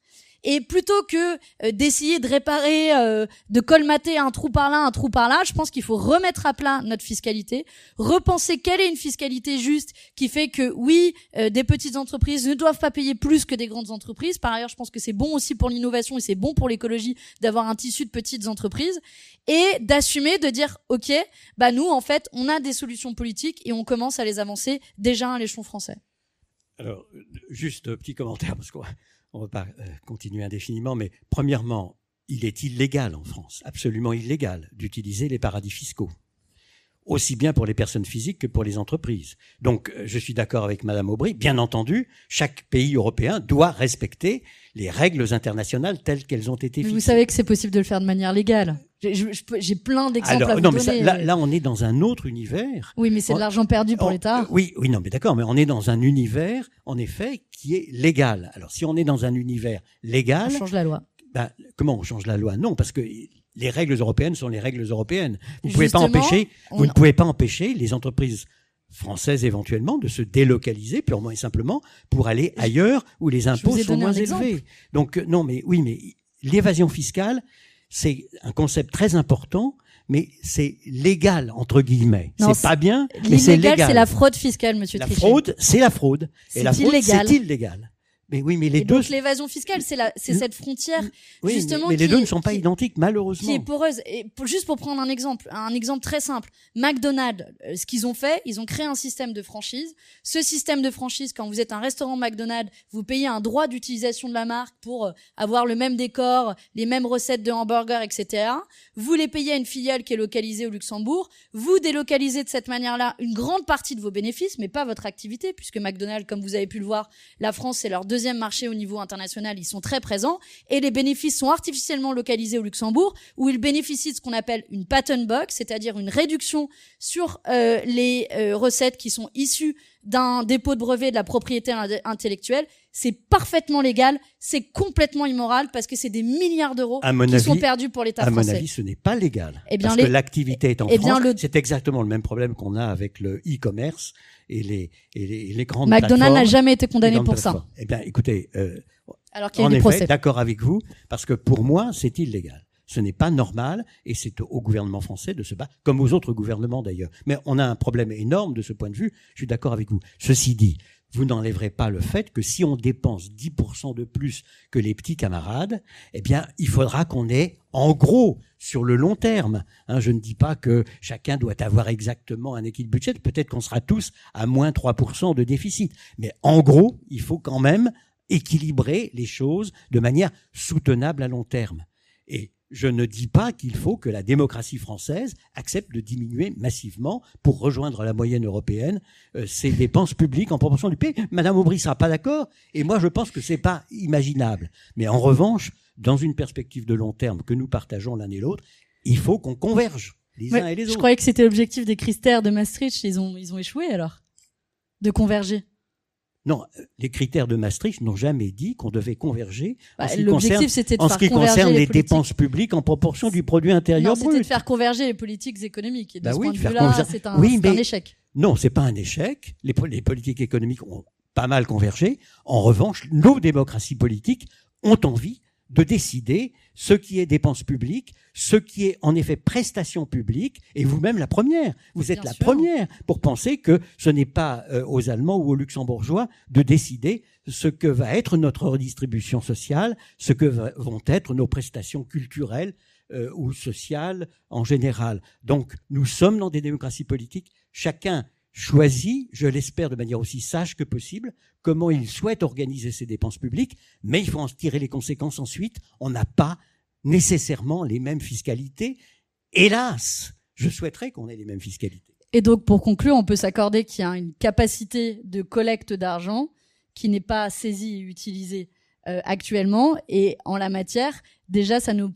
S4: Et plutôt que euh, d'essayer de réparer, euh, de colmater un trou par là, un trou par là, je pense qu'il faut remettre à plat notre fiscalité, repenser quelle est une fiscalité juste qui fait que oui, euh, des petites entreprises ne doivent pas payer plus que des grandes entreprises. Par ailleurs, je pense que c'est bon aussi pour l'innovation et c'est bon pour l'écologie d'avoir un tissu de petites entreprises et d'assumer de dire ok, bah nous en fait, on a des solutions politiques et on commence à les avancer déjà à l'échelon français.
S5: Alors, juste petit commentaire parce qu'on on ne va pas euh, continuer indéfiniment, mais premièrement, il est illégal en France, absolument illégal, d'utiliser les paradis fiscaux, aussi bien pour les personnes physiques que pour les entreprises. Donc, euh, je suis d'accord avec Madame Aubry. Bien entendu, chaque pays européen doit respecter les règles internationales telles qu'elles ont été fixées.
S4: vous savez que c'est possible de le faire de manière légale. J'ai plein d'exemples à vous
S5: non,
S4: donner.
S5: Mais là, on est dans un autre univers.
S4: Oui, mais c'est de l'argent perdu pour l'État.
S5: Oui, oui, non, mais d'accord, mais on est dans un univers, en effet, qui est légal. Alors, si on est dans un univers légal,
S4: on change la loi.
S5: Ben, comment on change la loi? Non, parce que les règles européennes sont les règles européennes. Vous pouvez pas empêcher, vous ne pouvez pas empêcher les entreprises françaises éventuellement de se délocaliser purement et simplement pour aller ailleurs où les impôts sont moins élevés. Donc non, mais oui, mais l'évasion fiscale, c'est un concept très important, mais c'est légal entre guillemets. C'est pas bien, mais c'est légal.
S4: c'est la fraude fiscale, Monsieur
S5: La fraude, c'est la fraude.
S4: Et la fraude,
S5: c'est illégal. Mais oui, mais les
S4: et
S5: deux.
S4: Donc l'évasion fiscale, c'est la, c'est cette frontière justement.
S5: Mais, mais les deux ne sont pas identiques, malheureusement.
S4: Qui est poreuse. Et juste pour prendre un exemple, un exemple très simple, McDonald's, euh, ce qu'ils ont fait, ils ont créé un système de franchise. Ce système de franchise, quand vous êtes un restaurant McDonald's, vous payez un droit d'utilisation de la marque pour euh, avoir le même décor, les mêmes recettes de hamburger, etc. Vous les payez à une filiale qui est localisée au Luxembourg. Vous délocalisez de cette manière-là une grande partie de vos bénéfices, mais pas votre activité, puisque McDonald's, comme vous avez pu le voir, la France c'est leur deuxième deuxième marché au niveau international, ils sont très présents, et les bénéfices sont artificiellement localisés au Luxembourg, où ils bénéficient de ce qu'on appelle une patent box, c'est-à-dire une réduction sur euh, les euh, recettes qui sont issues d'un dépôt de brevet de la propriété intellectuelle. C'est parfaitement légal, c'est complètement immoral parce que c'est des milliards d'euros qui sont perdus pour l'État français.
S5: À mon avis, ce n'est pas légal. Eh bien, parce que l'activité est en eh France. C'est exactement le même problème qu'on a avec le e-commerce et les, et les, les grandes
S4: McDonald's n'a jamais été condamné pour ça.
S5: Eh bien, écoutez, euh, Alors qu'il y a en effet, d'accord avec vous, parce que pour moi, c'est illégal. Ce n'est pas normal et c'est au gouvernement français de se battre, comme aux autres gouvernements d'ailleurs. Mais on a un problème énorme de ce point de vue, je suis d'accord avec vous. Ceci dit, vous n'enlèverez pas le fait que si on dépense 10% de plus que les petits camarades, eh bien, il faudra qu'on ait, en gros, sur le long terme, hein, je ne dis pas que chacun doit avoir exactement un équilibre budget, peut-être qu'on sera tous à moins 3% de déficit, mais en gros, il faut quand même équilibrer les choses de manière soutenable à long terme. Et je ne dis pas qu'il faut que la démocratie française accepte de diminuer massivement pour rejoindre la moyenne européenne euh, ses dépenses publiques en proportion du pays. Madame Aubry sera pas d'accord et moi je pense que c'est pas imaginable. Mais en revanche, dans une perspective de long terme que nous partageons l'un et l'autre, il faut qu'on converge les uns et les autres.
S4: Je croyais que c'était l'objectif des critères de Maastricht. Ils ont, ils ont échoué alors de converger.
S5: Non, les critères de Maastricht n'ont jamais dit qu'on devait converger en bah, ce qui concerne, en ce qui concerne les, dépenses publiques en proportion du produit intérieur
S4: brut. C'était de faire converger les politiques économiques. Et de bah ce point de vue-là, c'est un, oui, un, échec.
S5: Non, c'est pas un échec. Les, les politiques économiques ont pas mal convergé. En revanche, nos démocraties politiques ont envie de décider ce qui est dépenses publiques, ce qui est en effet prestations publiques, et vous-même la première. Vous êtes la première pour penser que ce n'est pas euh, aux Allemands ou aux Luxembourgeois de décider ce que va être notre redistribution sociale, ce que vont être nos prestations culturelles euh, ou sociales en général. Donc nous sommes dans des démocraties politiques, chacun choisit, je l'espère de manière aussi sage que possible, comment il souhaite organiser ses dépenses publiques, mais il faut en tirer les conséquences ensuite. On n'a pas nécessairement les mêmes fiscalités. Hélas, je souhaiterais qu'on ait les mêmes fiscalités.
S4: Et donc, pour conclure, on peut s'accorder qu'il y a une capacité de collecte d'argent qui n'est pas saisie et utilisée euh, actuellement. Et en la matière, déjà, ça nous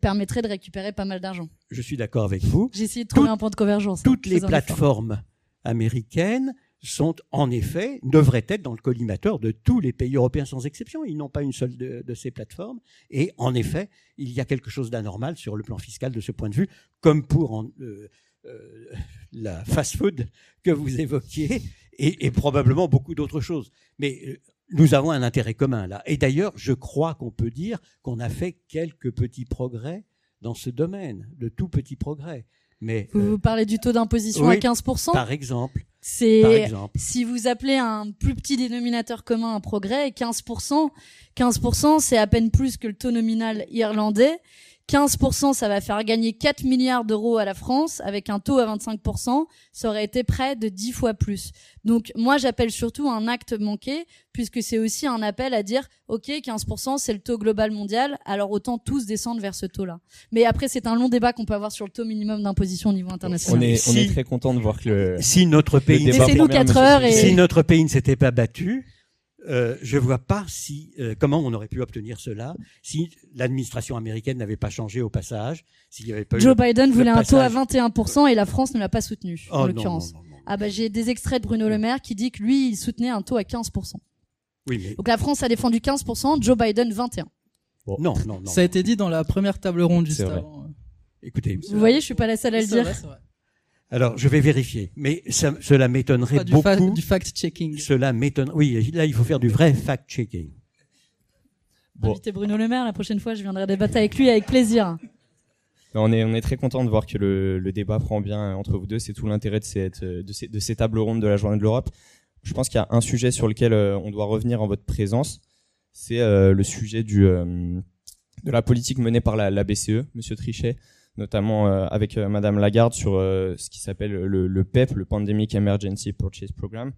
S4: permettrait de récupérer pas mal d'argent.
S5: Je suis d'accord avec vous.
S4: J'ai essayé de trouver un point de convergence.
S5: Toutes hein, les plateformes américaines sont en effet, devraient être dans le collimateur de tous les pays européens sans exception. Ils n'ont pas une seule de, ces plateformes. Et en effet, il y a quelque chose d'anormal sur le plan fiscal de ce point de vue, comme pour euh, euh, la fast-food que vous évoquiez, et, probablement beaucoup d'autres choses. Mais euh, nous avons un intérêt commun là. Et d'ailleurs, je crois qu'on peut dire qu'on a fait quelques petits progrès dans ce domaine, de tout petits progrès.
S4: Mais, vous, parlez du taux d'imposition à 15%
S5: Par exemple.
S4: C'est si vous appelez un plus petit dénominateur commun un progrès, 15%, 15% c'est à peine plus que le taux nominal irlandais 15%, ça va faire gagner 4 milliards d'euros à la France. Avec un taux à 25%, ça aurait été près de 10 fois plus. Donc moi, j'appelle surtout un acte manqué, puisque c'est aussi un appel à dire, OK, 15%, c'est le taux global mondial, alors autant tous descendre vers ce taux-là. Mais après, c'est un long débat qu'on peut avoir sur le taux minimum d'imposition au niveau international.
S2: On est, on est très content de voir que le,
S5: si notre pays, si notre pays ne s'était pas battu, euh, je ne vois pas si euh, comment on aurait pu obtenir cela si l'administration américaine n'avait pas changé au passage. S'il y avait pas
S4: Joe Biden voulait un taux à 21% et la France ne l'a pas soutenu en oh, l'occurrence. Ah bah j'ai des extraits de Bruno Le Maire qui dit que lui il soutenait un taux à 15%. Oui, mais... Donc la France a défendu 15%, Joe Biden 21.
S5: Non, non, non.
S3: Ça a été dit dans la première table ronde juste avant.
S5: Écoutez,
S4: vous voyez, je suis pas la seule à le dire.
S5: Alors, je vais vérifier, mais ça, cela m'étonnerait beaucoup.
S3: du fact-checking.
S5: Cela m'étonne. Oui, là, il faut faire du vrai fact-checking.
S4: Bon. Invitez Bruno Le Maire la prochaine fois, je viendrai débattre avec lui avec plaisir.
S2: On est, on est très content de voir que le, le débat prend bien entre vous deux. C'est tout l'intérêt de, cette, de, ces, de ces tables rondes de la Journée de l'Europe. Je pense qu'il y a un sujet sur lequel euh, on doit revenir en votre présence. C'est euh, le sujet du, euh, de la politique menée par la, la BCE, Monsieur Trichet notamment euh, avec euh, Madame Lagarde sur euh, ce qui s'appelle le, PEP, le Pandemic Emergency Purchase Program,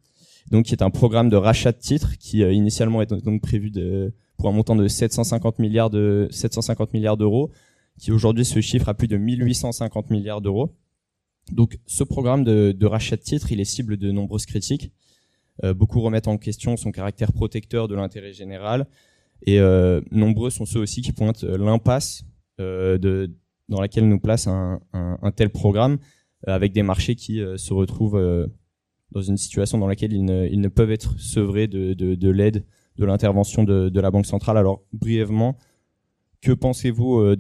S2: donc qui est un programme de rachat de titres qui initialement est donc prévu de, pour un montant de 750 milliards de 750 milliards d'euros, qui aujourd'hui se chiffre à plus de 1850 milliards d'euros. Donc ce programme de, de, rachat de titres, il est cible de nombreuses critiques. beaucoup remettent en question son caractère protecteur de l'intérêt général. Et nombreux sont ceux aussi qui pointent l'impasse dans laquelle nous place un, tel programme, avec des marchés qui se retrouvent dans une situation dans laquelle ils ne, peuvent être sevrés de, l'aide, de l'intervention de, la Banque centrale. Alors brièvement, que pensez-vous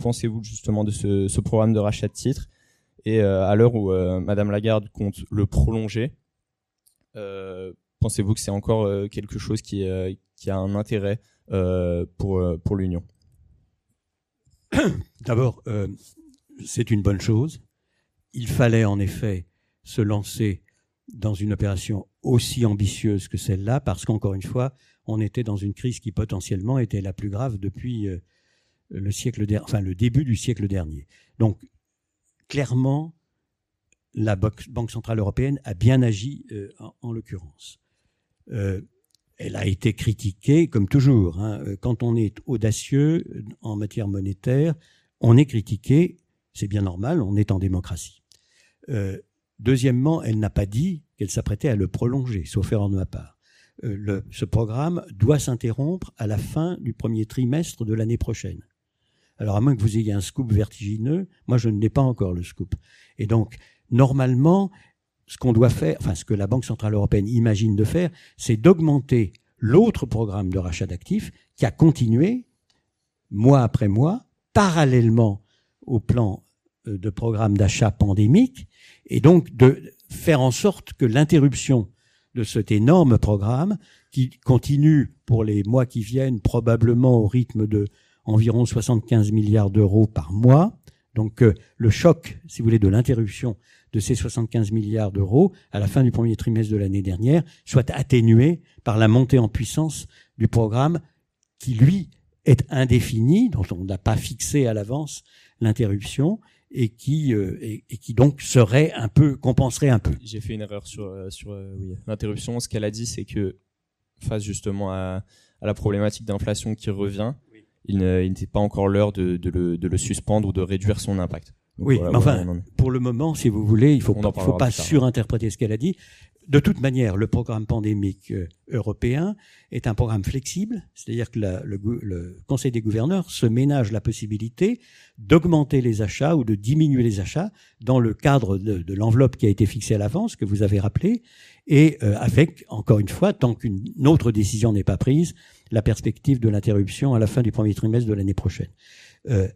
S2: pensez-vous justement de ce programme de rachat de titres? Et euh, à l'heure où euh, Madame Lagarde compte le prolonger, euh, pensez-vous que c'est encore quelque chose qui, a un intérêt pour l'Union?
S5: D'abord, c'est une bonne chose. Il fallait en effet se lancer dans une opération aussi ambitieuse que celle-là, parce qu'encore une fois, on était dans une crise qui potentiellement était la plus grave depuis le siècle, enfin le début du siècle dernier. Donc clairement, la Banque centrale européenne a bien agi euh, en, l'occurrence. Euh, elle a été critiquée, comme toujours. Hein. Quand on est audacieux en matière monétaire, on est critiqué, c'est bien normal, on est en démocratie. Euh, deuxièmement, elle n'a pas dit qu'elle s'apprêtait à le prolonger, sauf erreur de ma part. ce programme doit s'interrompre à la fin du premier trimestre de l'année prochaine. Alors à moins que vous ayez un scoop vertigineux, moi je n'ai pas encore le scoop. Et donc, normalement, ce qu'on doit faire, enfin ce que la Banque Centrale Européenne imagine de faire, c'est d'augmenter l'autre programme de rachat d'actifs qui a continué, mois après mois, parallèlement au plan euh, de programme d'achat pandémique, et donc de faire en sorte que l'interruption de cet énorme programme, qui continue pour les mois qui viennent probablement au rythme de environ 75 milliards d'euros par mois. Donc euh, le choc, si vous voulez, de l'interruption de ces 75 milliards d'euros à la fin du premier trimestre de l'année dernière soit atténué par la montée en puissance du programme qui, lui, est indéfini, dont on n'a pas fixé à l'avance l'interruption et qui euh, donc serait un peu compenserait un peu.
S2: J'ai fait une erreur sur euh, sur oui, l'interruption. Ce qu'elle a dit, c'est que face justement à la problématique d'inflation qui revient, il n'était pas encore l'heure de, le, suspendre ou de réduire son impact.
S5: oui, mais enfin, pour le moment, si vous voulez, il faut pas, faut pas surinterpréter ce qu'elle a dit. De toute manière, le programme pandémique euh, européen est un programme flexible, c'est-à-dire que le, Conseil des gouverneurs se ménage la possibilité d'augmenter les achats ou de diminuer les achats dans le cadre de, l'enveloppe qui a été fixée à l'avance, que vous avez rappelé, et euh, avec, encore une fois, tant qu'une autre décision n'est pas prise, la perspective de l'interruption à la fin du premier trimestre de l'année prochaine. Euh,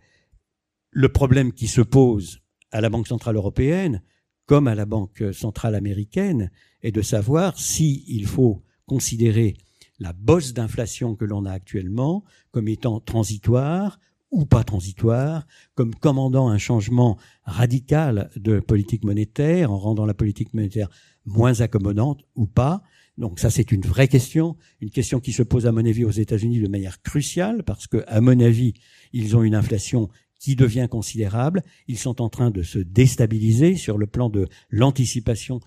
S5: le problème qui se pose à la Banque centrale européenne, comme à la Banque centrale américaine, est de savoir s'il il faut considérer la bosse d'inflation que l'on a actuellement comme étant transitoire ou pas transitoire, comme commandant un changement radical de politique monétaire, en rendant la politique monétaire moins accommodante ou pas. Donc ça, c'est une vraie question, une question qui se pose à mon avis aux États-Unis de manière cruciale, parce que, à mon avis, ils ont une inflation qui devient considérable. Ils sont en train de se déstabiliser sur le plan de l'anticipation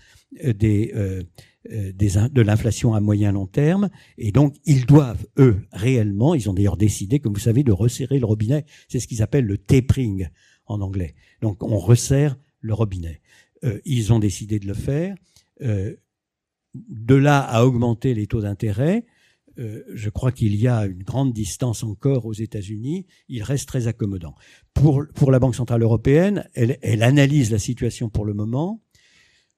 S5: euh, euh, euh, de l'inflation à moyen long terme. Et donc, ils doivent, eux, réellement, ils ont d'ailleurs décidé, comme vous savez, de resserrer le robinet. C'est ce qu'ils appellent le tapering en anglais. Donc, on resserre le robinet. Ils ont décidé de le faire. De là à augmenter les taux d'intérêt, euh, je crois qu'il y a une grande distance encore aux États-Unis. Il reste très accommodant. Pour, pour la Banque centrale européenne, elle, elle analyse la situation pour le moment.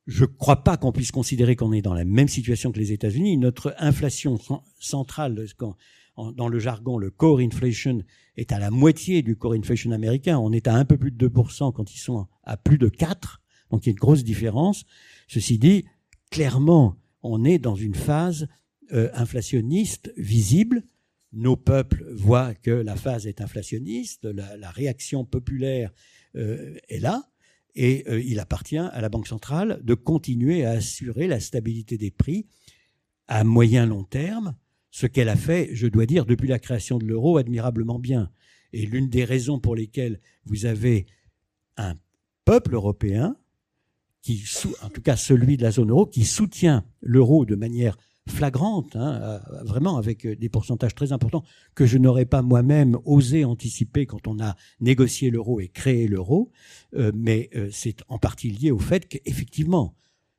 S5: Je ne crois pas qu'on puisse considérer qu'on est dans la même situation que les États-Unis. Notre inflation centrale, dans le jargon, le core inflation, est à la moitié du core inflation américain. On est à un peu plus de 2% quand ils sont à plus de 4%. Donc il y a une grosse différence. Ceci dit, clairement, on est dans une phase euh, inflationniste visible. Nos peuples voient que la phase est inflationniste, la, réaction populaire euh, est là, et euh, il appartient à la Banque centrale de continuer à assurer la stabilité des prix à moyen long terme, ce qu'elle a fait, je dois dire, depuis la création de l'euro admirablement bien. Et l'une des raisons pour lesquelles vous avez un peuple européen en tout cas celui de la zone euro, qui soutient l'euro de manière flagrante, hein, euh, vraiment avec des pourcentages très importants que je n'aurais pas moi-même osé anticiper quand on a négocié l'euro et créé l'euro, euh, mais euh, c'est en partie lié au fait qu'effectivement,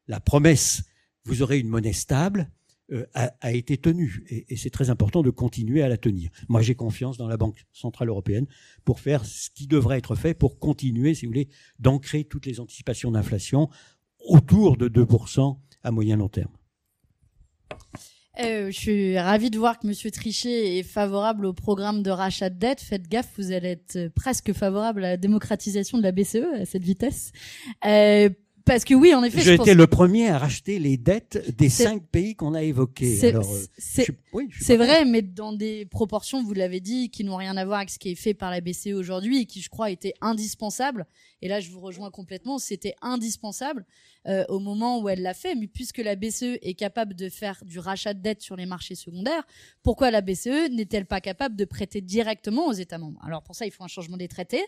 S5: la promesse vous aurez une monnaie stable, euh, a, été tenue. Et, c'est très important de continuer à la tenir. Moi, j'ai confiance dans la Banque Centrale Européenne pour faire ce qui devrait être fait pour continuer, si vous voulez, d'ancrer toutes les anticipations d'inflation autour de 2% à moyen long terme.
S4: Euh, je suis ravie de voir que Monsieur Trichet est favorable au programme de rachat de dette. Faites gaffe, vous allez être presque favorable à la démocratisation de la BCE à cette vitesse. Euh, parce que oui, en effet.
S5: J'ai été le premier à racheter les dettes des cinq pays qu'on a évoqués.
S4: C'est euh, vrai, mais dans des proportions, vous l'avez dit, qui n'ont rien à voir avec ce qui est fait par la BCE aujourd'hui et qui, je crois, étaient indispensables. Et là, je vous rejoins complètement. C'était indispensable euh, au moment où elle l'a fait. Mais puisque la BCE est capable de faire du rachat de dettes sur les marchés secondaires, pourquoi la BCE n'est-elle pas capable de prêter directement aux États membres? Alors pour ça, il faut un changement des traités.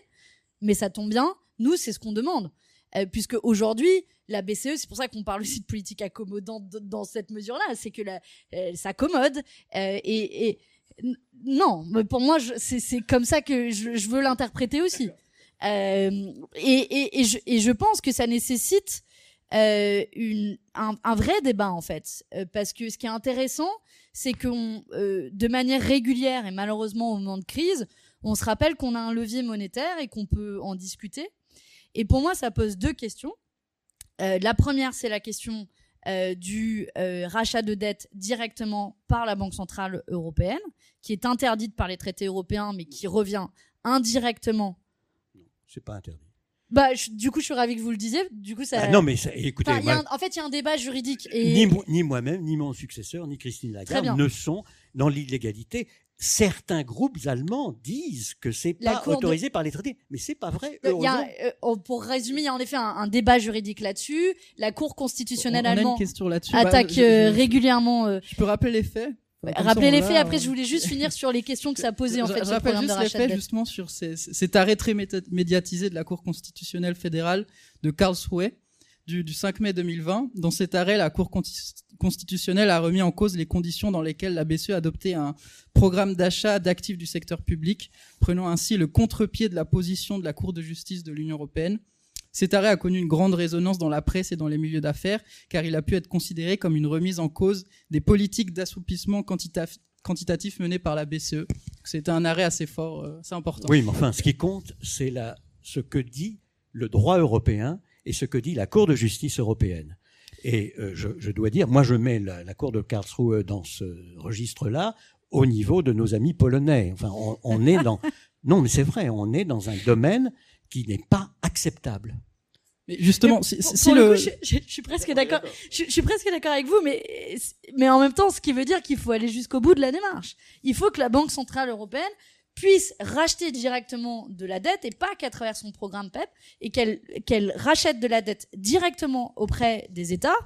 S4: Mais ça tombe bien. Nous, c'est ce qu'on demande. Euh, puisque aujourd'hui, la BCE, c'est pour ça qu'on parle aussi de politique accommodante dans cette mesure-là, c'est que la, euh, s'accommode euh, et, et, non, mais pour moi, c'est comme ça que je, je veux l'interpréter aussi. Euh, et, et, je, et, je, pense que ça nécessite euh, une, un, un, vrai débat en fait, parce que ce qui est intéressant, c'est qu'on, de manière régulière et malheureusement au moment de crise, on se rappelle qu'on a un levier monétaire et qu'on peut en discuter. Et pour moi, ça pose deux questions. Euh, la première, c'est la question euh, du euh, rachat de dette directement par la Banque centrale européenne, qui est interdite par les traités européens, mais qui revient indirectement.
S5: Non, c'est pas interdit.
S4: Bah, du coup, je suis ravi que vous le disiez. Du coup, ça.
S5: Ah non, mais écoutez,
S4: en fait, il y a un débat juridique. Et...
S5: Ni, ni moi-même, ni mon successeur, ni Christine Lagarde ne sont dans l'illégalité certains groupes allemands disent que c'est pas autorisé par les traités, mais c'est pas vrai.
S4: Euh, y a, euh, pour résumer, il y a en effet un, débat juridique là-dessus. La Cour constitutionnelle allemande bah, attaque euh, régulièrement.
S3: Je peux rappeler les faits.
S4: Rappeler les faits. Après, je voulais juste finir sur les questions que ça posait en fait.
S3: Je, rappelle juste les faits justement sur cet arrêt très médiatisé de la Cour constitutionnelle fédérale de Karlsruhe du, du 5 mai 2020. Dans cet arrêt, la Cour constitutionnelle a remis en cause les conditions dans lesquelles la BCE adoptait un programme d'achat d'actifs du secteur public, prenant ainsi le contre-pied de la position de la Cour de justice de l'Union européenne. Cet arrêt a connu une grande résonance dans la presse et dans les milieux d'affaires, car il a pu être considéré comme une remise en cause des politiques d'assouplissement quantitatif menées par la BCE. C'était un arrêt assez fort, euh, c'est important.
S5: Oui, mais enfin, ce qui compte, c'est ce que dit le droit européen et ce que dit la Cour de justice européenne. Et euh, je, dois dire, moi je mets la, Cour de Karlsruhe dans ce registre-là au niveau de nos amis polonais. Enfin, on, est dans... Non, mais c'est vrai, on est dans un domaine qui n'est pas acceptable.
S3: Mais justement, si,
S4: le, je, suis presque d'accord. Je, suis presque d'accord avec vous, mais mais en même temps, ce qui veut dire qu'il faut aller jusqu'au bout de la démarche. Il faut que la Banque centrale européenne puisse racheter directement de la dette et pas qu'à travers son programme PEP et qu'elle qu'elle rachète de la dette directement auprès des États.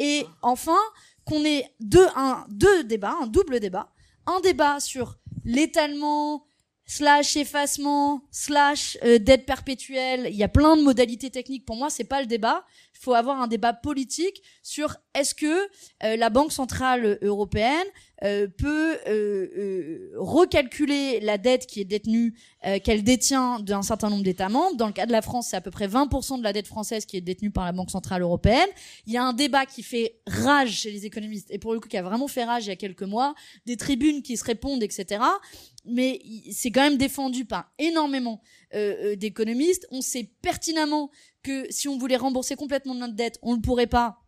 S4: Et enfin qu'on ait deux un deux débats un double débat. Un débat sur l'étalement slash effacement slash euh, dette perpétuelle. Il y a plein de modalités techniques. Pour moi c'est pas le débat faut avoir un débat politique sur est-ce que euh, la banque centrale européenne euh, peut euh, euh, recalculer la dette qui est détenue, qu'elle détient d'un certain nombre d'États membres. Dans le cas de la France, c'est à peu près 20% de la dette française qui est détenue par la Banque centrale européenne. Il y a un débat qui fait rage chez les économistes et pour le coup qui a vraiment fait rage il y a quelques mois, des tribunes qui se répondent, etc. Mais c'est quand même défendu par énormément d'économistes. On sait pertinemment que si on voulait rembourser complètement notre dette, on ne pourrait pas.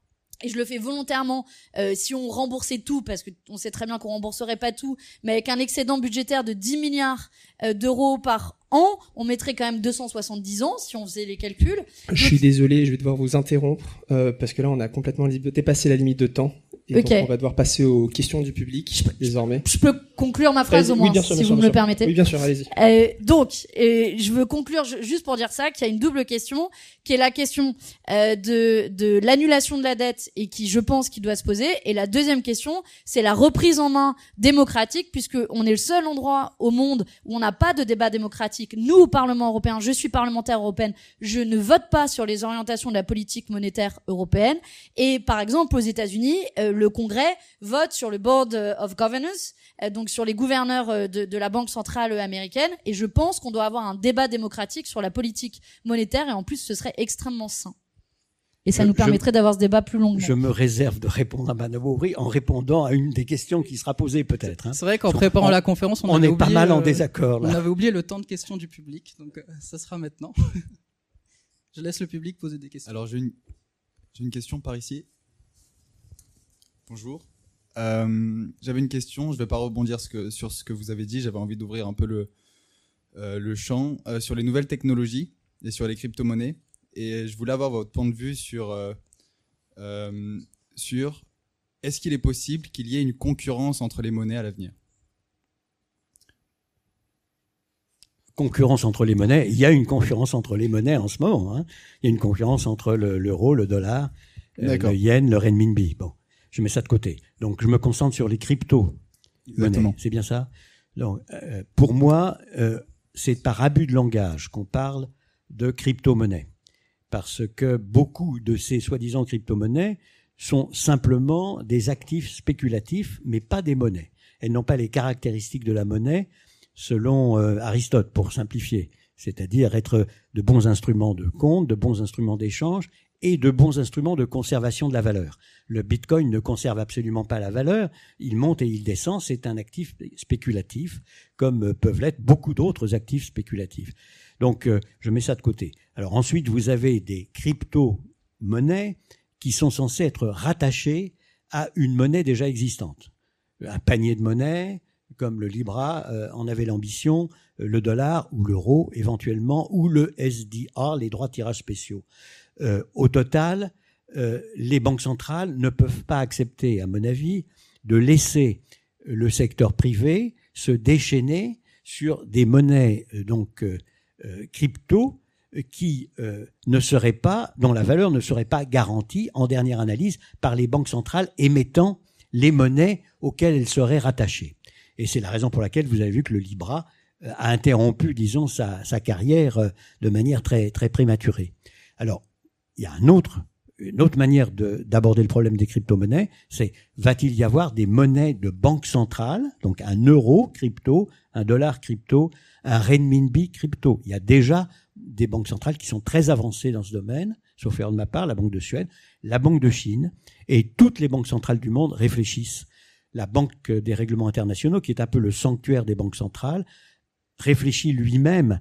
S4: Et je le fais volontairement euh, si on remboursait tout parce que on sait très bien qu'on rembourserait pas tout mais avec un excédent budgétaire de 10 milliards euh, d'euros par an on mettrait quand même 270 ans si on faisait les calculs.
S6: Je suis désolé je vais devoir vous interrompre euh, parce que là on a complètement dépassé la limite de temps et donc on va devoir passer aux questions du public désormais.
S4: Je peux conclure ma phrase au moins, si vous me le permettez.
S6: Oui, bien sûr, allez-y.
S4: Euh, donc, euh, je veux conclure juste pour dire ça, qu'il y a une double question, qui est la question euh, de, de l'annulation de la dette et qui, je pense, qui doit se poser. Et la deuxième question, c'est la reprise en main démocratique, puisque on est le seul endroit au monde où on n'a pas de débat démocratique. Nous, au Parlement européen, je suis parlementaire européenne, je ne vote pas sur les orientations de la politique monétaire européenne. Et par exemple, aux États-Unis, euh, le Congrès vote sur le Board of Governors, euh, donc sur les gouverneurs euh, de, de la Banque centrale américaine. Et je pense qu'on doit avoir un débat démocratique sur la politique monétaire, et en plus, ce serait extrêmement sain. Et ça nous permettrait d'avoir ce débat plus longuement.
S5: Je me réserve de répondre à Madame Aubry en répondant à une des questions qui sera posée peut-être. Hein.
S3: C'est vrai qu'en préparant la conférence, on,
S5: on est pas mal en désaccord.
S3: Là. On avait oublié le temps de questions du public, donc euh, ça sera maintenant. je laisse le public poser des questions.
S7: Alors j'ai une, une question par ici. Bonjour. Euh, j'avais une question, je ne vais pas rebondir sur ce que vous avez dit, j'avais envie d'ouvrir un peu le, euh, le champ sur les nouvelles technologies et sur les crypto-monnaies. Et je voulais avoir votre point de vue sur, euh, euh, sur est-ce qu'il est possible qu'il y ait une concurrence entre les monnaies à l'avenir?
S5: Concurrence entre les monnaies. Il y a une concurrence entre les monnaies en ce moment. Hein. Il y a une concurrence entre l'euro, le, dollar, euh, le yen, le renminbi. Bon, je mets ça de côté. Donc, je me concentre sur les cryptos. C'est bien ça? Donc, Pour moi, c'est par abus de langage qu'on parle de crypto-monnaie parce que beaucoup de ces soi-disant crypto-monnaies sont simplement des actifs spéculatifs, mais pas des monnaies. Elles n'ont pas les caractéristiques de la monnaie, selon euh, Aristote, pour simplifier, c'est-à-dire être de bons instruments de compte, de bons instruments d'échange et de bons instruments de conservation de la valeur. Le Bitcoin ne conserve absolument pas la valeur, il monte et il descend, c'est un actif spéculatif, comme peuvent l'être beaucoup d'autres actifs spéculatifs. Donc, euh, je mets ça de côté. Alors ensuite, vous avez des crypto-monnaies qui sont censées être rattachées à une monnaie déjà existante. Un panier de monnaie, comme le Libra euh, en avait l'ambition, euh, le dollar ou l'euro éventuellement, ou le SDR, les droits de tirage spéciaux. au total, les banques centrales ne peuvent pas accepter, à mon avis, de laisser le secteur privé se déchaîner sur des monnaies donc euh, crypto euh, qui euh, ne serait pas, dont la valeur ne serait pas garantie en dernière analyse par les banques centrales émettant les monnaies auxquelles elles seraient rattachées. Et c'est la raison pour laquelle vous avez vu que le Libra a interrompu, disons, sa, sa carrière de manière très, très prématurée. Alors, il y a une autre manière d'aborder le problème des crypto-monnaies, c'est va-t-il y avoir des monnaies de banque centrale, donc un euro crypto, un dollar crypto, un renminbi crypto. Il y a déjà des banques centrales qui sont très avancées dans ce domaine, sauf erreur de ma part, la Banque de Suède, la Banque de Chine, et toutes les banques centrales du monde réfléchissent. La Banque des règlements internationaux, qui est un peu le sanctuaire des banques centrales, réfléchit lui-même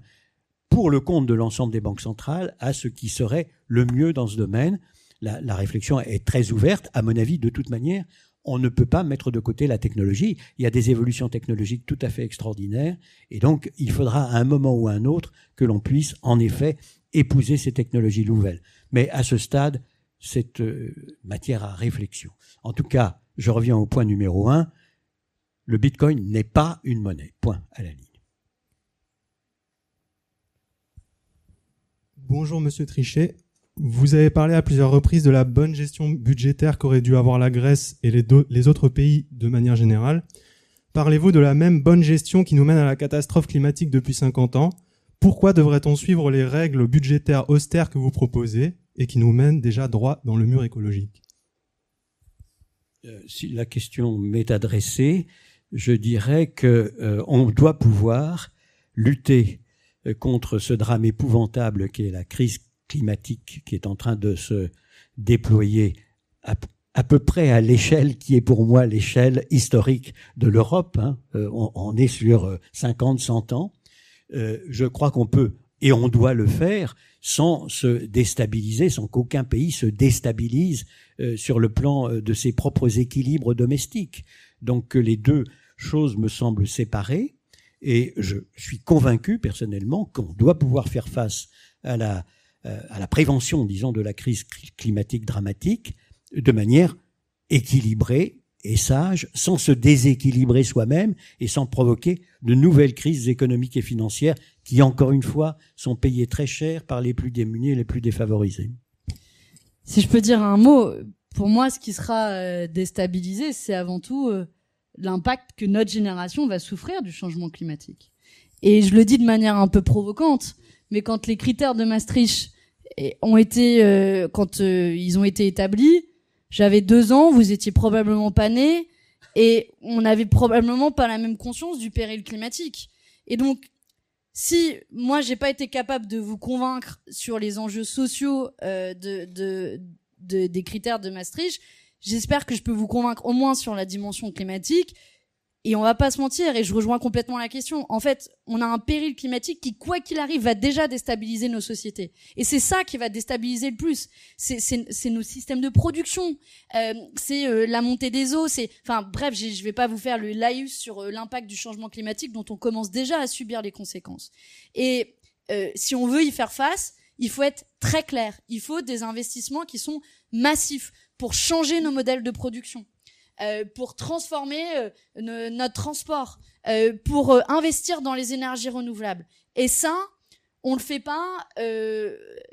S5: pour le compte de l'ensemble des banques centrales à ce qui serait le mieux dans ce domaine. La, réflexion est très ouverte, à mon avis, de toute manière on ne peut pas mettre de côté la technologie. Il y a des évolutions technologiques tout à fait extraordinaires, et donc il faudra à un moment ou à un autre que l'on puisse en effet épouser ces technologies nouvelles. Mais à ce stade, c'est euh, matière à réflexion. En tout cas, je reviens au point numéro un, le Bitcoin n'est pas une monnaie. Point à la ligne.
S8: Bonjour Monsieur Trichet. Vous avez parlé à plusieurs reprises de la bonne gestion budgétaire qu'aurait dû avoir la Grèce et les, autres pays de manière générale. Parlez-vous de la même bonne gestion qui nous mène à la catastrophe climatique depuis 50 ans? Pourquoi devrait-on suivre les règles budgétaires austères que vous proposez et qui nous mènent déjà droit dans le mur écologique?
S5: Euh, Si la question m'est adressée, je dirais que euh, on doit pouvoir lutter contre ce drame épouvantable qui est la crise climatique qui est en train de se déployer à, peu près à l'échelle qui est pour moi l'échelle historique de l'Europe. Hein. Euh, on, est sur 50, euh, 100 ans. Euh, je crois qu'on peut et on doit le faire sans se déstabiliser, sans qu'aucun pays se déstabilise sur le plan de ses propres équilibres domestiques. Donc que les deux choses me semblent séparées. Et je suis convaincu personnellement qu'on doit pouvoir faire face à la euh, à la prévention, disons, de la crise climatique dramatique de manière équilibrée et sage, sans se déséquilibrer soi-même et sans provoquer de nouvelles crises économiques et financières qui, encore une fois, sont payées très cher par les plus démunis et les plus défavorisés.
S4: Si je peux dire un mot, pour moi, ce qui sera euh, déstabilisé, c'est avant tout euh, l'impact que notre génération va souffrir du changement climatique. Et je le dis de manière un peu provocante, mais quand les critères de Maastricht ont été, euh, quand euh, ils ont été établis, j'avais deux ans, vous étiez probablement pas né, et on n'avait probablement pas la même conscience du péril climatique. Et donc, si moi j'ai pas été capable de vous convaincre sur les enjeux sociaux euh, de, de, de, des critères de Maastricht, j'espère que je peux vous convaincre au moins sur la dimension climatique et on va pas se mentir, et je rejoins complètement la question. En fait, on a un péril climatique qui, quoi qu'il arrive, va déjà déstabiliser nos sociétés. Et c'est ça qui va déstabiliser le plus. C'est nos systèmes de production, euh, c'est euh, la montée des eaux, c'est, enfin, bref, je vais pas vous faire le laïus sur euh, l'impact du changement climatique dont on commence déjà à subir les conséquences. Et euh, si on veut y faire face, il faut être très clair. Il faut des investissements qui sont massifs pour changer nos modèles de production. Euh, pour transformer euh, notre transport, euh, pour investir dans les énergies renouvelables. Et ça, on le fait pas.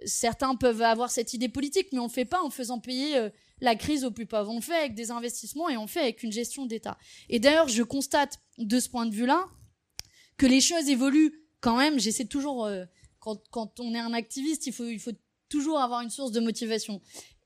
S4: certains peuvent avoir cette idée politique, mais on le fait pas en faisant payer la crise aux plus pauvres. On le fait avec des investissements et on le fait avec une gestion d'État. Et d'ailleurs, je constate de ce point de vue-là que les choses évoluent quand même. J'essaie toujours, quand, on est un activiste, il faut toujours avoir une source de motivation.